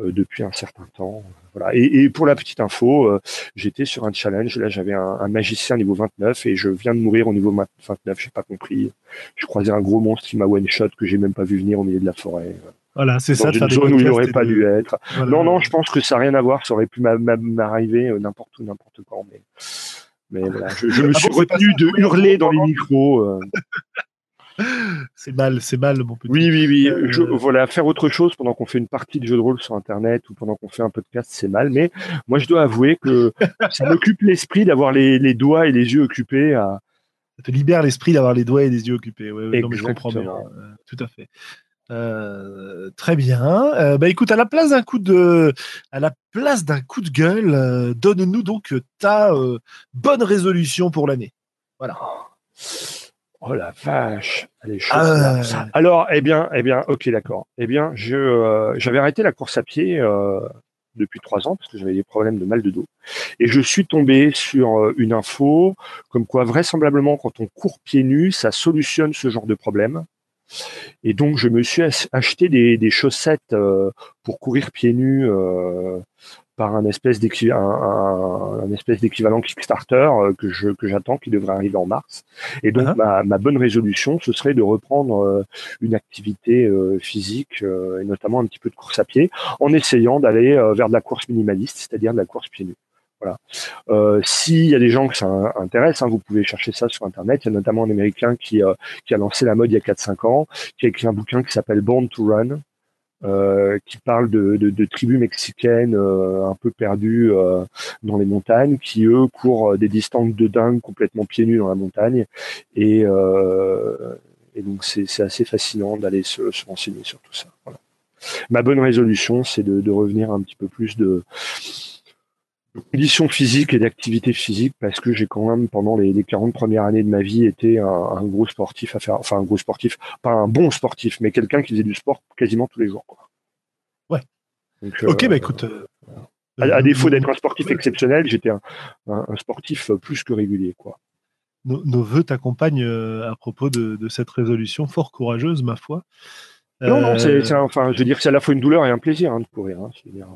euh, depuis un certain temps. Voilà. Et, et pour la petite info, euh, j'étais sur un challenge. Là, j'avais un, un, magicien niveau 29 et je viens de mourir au niveau 29. J'ai pas compris. Je croisais un gros monstre qui m'a one shot que j'ai même pas vu venir au milieu de la forêt. Voilà, c'est ça. Une zone où il n'aurait pas dû être. Voilà. Non, non, je pense que ça n'a rien à voir. Ça aurait pu m'arriver euh, n'importe où, n'importe quand. Mais, mais voilà, je, je me ah suis bon, retenu de hurler dans les micros. Euh. c'est mal, c'est mal, mon petit. Oui, oui, oui. Euh... Je, voilà, faire autre chose pendant qu'on fait une partie de jeu de rôle sur Internet ou pendant qu'on fait un podcast, c'est mal. Mais moi, je dois avouer que ça m'occupe l'esprit d'avoir les, les, doigts et les yeux occupés à. Ça te libère l'esprit d'avoir les doigts et les yeux occupés. Ouais, ouais, non, mais je comprends bien. Euh, tout à fait. Euh, très bien. Euh, bah écoute, à la place d'un coup de, à la place d'un coup de gueule, euh, donne-nous donc ta bonne résolution pour l'année. Voilà. Oh la vache, allez, ah, Alors, eh bien, eh bien, ok, d'accord. Eh bien, je, j'avais arrêté la course à pied depuis trois ans parce que j'avais des problèmes de mal de dos, et je suis tombé sur une info comme quoi vraisemblablement quand on court pieds nus, ça solutionne ce genre de problème. Et donc, je me suis acheté des, des chaussettes euh, pour courir pieds nus euh, par un espèce d'équivalent un, espèce d'équivalent Kickstarter euh, que je que j'attends qui devrait arriver en mars. Et donc, uh -huh. ma, ma, bonne résolution, ce serait de reprendre une activité physique et notamment un petit peu de course à pied, en essayant d'aller vers de la course minimaliste, c'est-à-dire de la course pieds nus. Euh, S'il y a des gens que ça intéresse, hein, vous pouvez chercher ça sur Internet. Il y a notamment un Américain qui, euh, a lancé la mode il y a 4-5 ans, qui a écrit un bouquin qui s'appelle Born to Run, euh, qui parle de, tribus mexicaines un peu perdues dans les montagnes, qui eux courent des distances de dingue complètement pieds nus dans la montagne. Et, donc c'est assez fascinant d'aller se, se, renseigner sur tout ça. Ma bonne résolution, c'est de revenir un petit peu plus de conditions physiques et d'activité physique parce que j'ai quand même pendant les, les, 40 premières années de ma vie été un, un, gros sportif à faire enfin un gros sportif pas un bon sportif mais quelqu'un qui faisait du sport quasiment tous les jours quoi. ouais. Donc, ok euh, bah écoute euh, à, à, défaut d'être un sportif exceptionnel j'étais un, un, sportif plus que régulier quoi. Nos, nos voeux t'accompagnent euh, à propos de, de, cette résolution fort courageuse ma foi. Non non c'est enfin je veux dire c'est à la fois une douleur et un plaisir hein, de courir hein, dire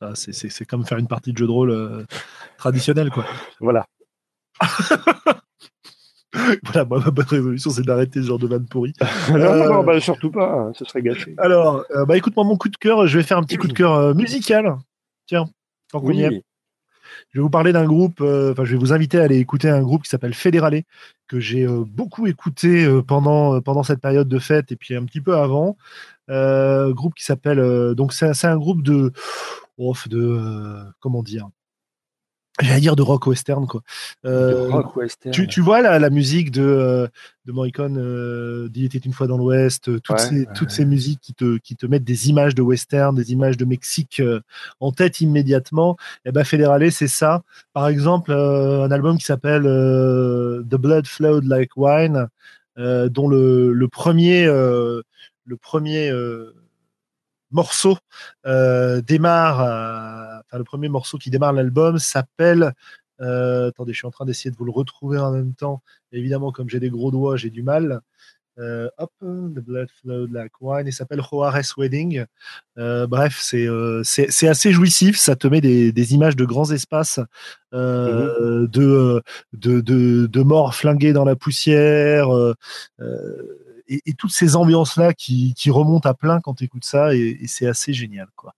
ah, c'est comme faire une partie de jeu de rôle euh, traditionnelle, quoi. Voilà. voilà, moi, ma bonne résolution, c'est d'arrêter ce genre de vanne pourrie. non, euh... non, bah, surtout pas, hein, ce serait gâché. Alors, euh, bah, écoute-moi, mon coup de cœur, je vais faire un petit coup de cœur euh, musical. Tiens, tant qu'on oui. y est. Je vais vous parler d'un groupe, euh, enfin, je vais vous inviter à aller écouter un groupe qui s'appelle Fédéralé, que j'ai beaucoup écouté pendant, pendant cette période de fête et puis un petit peu avant. groupe qui s'appelle, donc, c'est un groupe de off de euh, comment dire j'allais dire de rock western quoi. Euh, de rock western. Tu, tu vois la, la musique de euh, de Morricone, euh, d'il était une fois dans l'Ouest, toutes ouais, ces ouais, toutes ouais. ces musiques qui te qui te mettent des images de western, des images de Mexique euh, en tête immédiatement. Et eh ben Fédéralé c'est ça. Par exemple un album qui s'appelle The Blood Flowed Like Wine, dont le le premier le premier morceau euh, démarre, euh, enfin le premier morceau qui démarre l'album s'appelle. Euh, attendez, je suis en train d'essayer de vous le retrouver en même temps. Évidemment, comme j'ai des gros doigts, j'ai du mal. Euh, hop, The Blood Flowed Like Wine, il s'appelle Juarez Wedding. Euh, bref, c'est c'est assez jouissif, ça te met des, des images de grands espaces, mmh. de, de, de, de, morts flingués dans la poussière, et, toutes ces ambiances-là qui, remontent à plein quand tu écoutes ça, et, et c'est assez génial. quoi.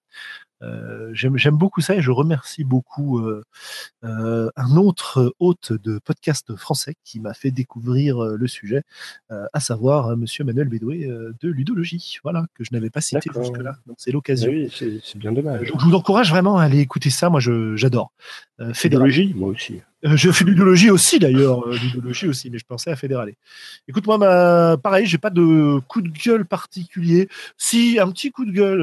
Euh, j'aime beaucoup ça et je remercie beaucoup euh, euh, un autre hôte de podcast français qui m'a fait découvrir le sujet, à savoir Monsieur Manuel Bédoué de Ludologie, voilà que je n'avais pas cité jusque-là. Donc c'est l'occasion. Oui, c'est bien dommage. Je, vous encourage vraiment à aller écouter ça. Moi, j'adore. Fédérologie, moi aussi. Je fais ludologie aussi d'ailleurs, ludologie aussi, mais je pensais à fédéraler. Écoute-moi, ma... pareil, j'ai pas de coup de gueule particulier. Si un petit coup de gueule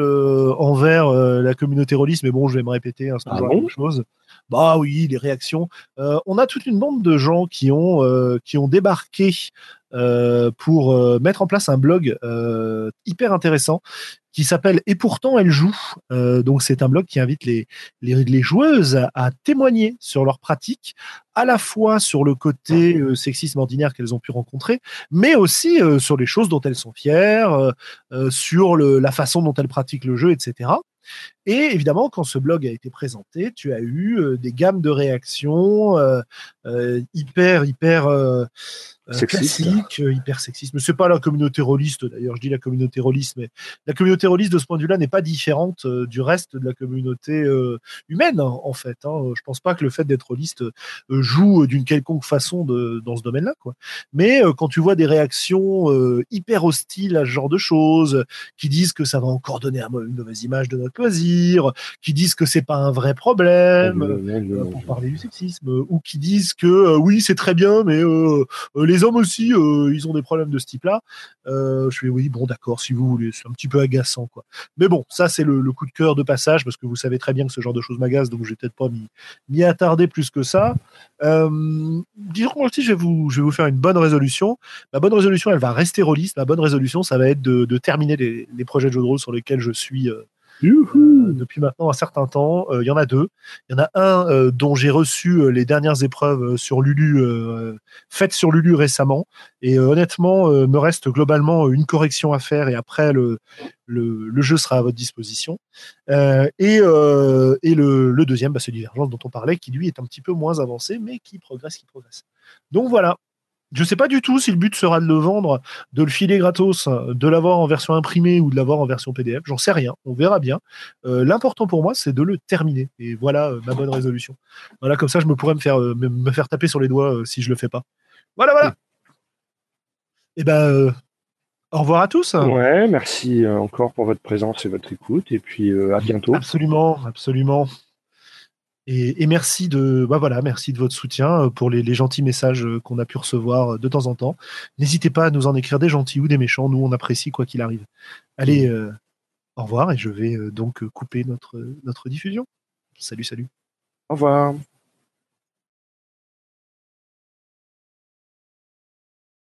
envers la communauté rôliste, mais bon, je vais me répéter, hein, c'est ah toujours chose. Bah oui, les réactions. Euh, on a toute une bande de gens qui ont, euh, qui ont débarqué euh, pour mettre en place un blog hyper intéressant qui s'appelle Et pourtant elle joue. donc c'est un blog qui invite les, les, les joueuses à, à, témoigner sur leurs pratiques, à la fois sur le côté sexisme ordinaire qu'elles ont pu rencontrer, mais aussi sur les choses dont elles sont fières, sur le, la façon dont elles pratiquent le jeu, etc. Et évidemment, quand ce blog a été présenté, tu as eu euh, des gammes de réactions euh, euh, hyper, hyper classiques, hyper sexistes. Mais c'est pas la communauté rôliste, d'ailleurs, je dis la communauté rôliste, mais la communauté rôliste de ce point de vue-là n'est pas différente du reste de la communauté humaine, en fait. Hein. Je pense pas que le fait d'être rôliste joue d'une quelconque façon de, dans ce domaine-là. Quoi. Mais quand tu vois des réactions hyper hostiles à ce genre de choses, qui disent que ça va encore donner une mauvaise image de notre loisir, qui disent que c'est pas un vrai problème, euh, pour parler du sexisme, ou qui disent que euh, oui c'est très bien, mais euh, les hommes aussi ils ont des problèmes de ce type-là. je fais oui bon d'accord si vous voulez, c'est un petit peu agaçant quoi. Mais bon ça c'est le, coup de cœur de passage parce que vous savez très bien que ce genre de choses m'agace, donc je vais peut-être pas m'y attarder plus que ça. disons que moi aussi je vais vous je vais vous faire une bonne résolution. Ma bonne résolution elle va rester rôliste. Ma bonne résolution ça va être de, terminer les, les, projets de jeux de rôle sur lesquels je suis euh, depuis maintenant un certain temps. Il euh, y en a deux. Il y en a un euh, dont j'ai reçu les dernières épreuves sur Lulu, faites sur Lulu récemment. Et honnêtement, me reste globalement une correction à faire et après le, le, jeu sera à votre disposition. et, et le, le, deuxième, bah, c'est Divergence dont on parlait, qui lui est un petit peu moins avancé, mais qui progresse, qui progresse. Donc voilà, je ne sais pas du tout si le but sera de le vendre, de le filer gratos, de l'avoir en version imprimée ou de l'avoir en version PDF. J'en sais rien. On verra bien. Euh, l'important pour moi, c'est de le terminer. Et voilà euh, ma bonne résolution. Voilà, comme ça, je me pourrais me faire, euh, me faire taper sur les doigts si je le fais pas. Voilà, voilà. Et eh ben, au revoir à tous. Ouais, merci encore pour votre présence et votre écoute. Et puis à bientôt. Absolument, absolument. Et, merci de, bah voilà, merci de votre soutien euh, pour les, gentils messages euh, qu'on a pu recevoir euh, de temps en temps. N'hésitez pas à nous en écrire des gentils ou des méchants. Nous, on apprécie quoi qu'il arrive. Allez, au revoir et je vais donc couper notre, notre diffusion. Salut, salut. Au revoir.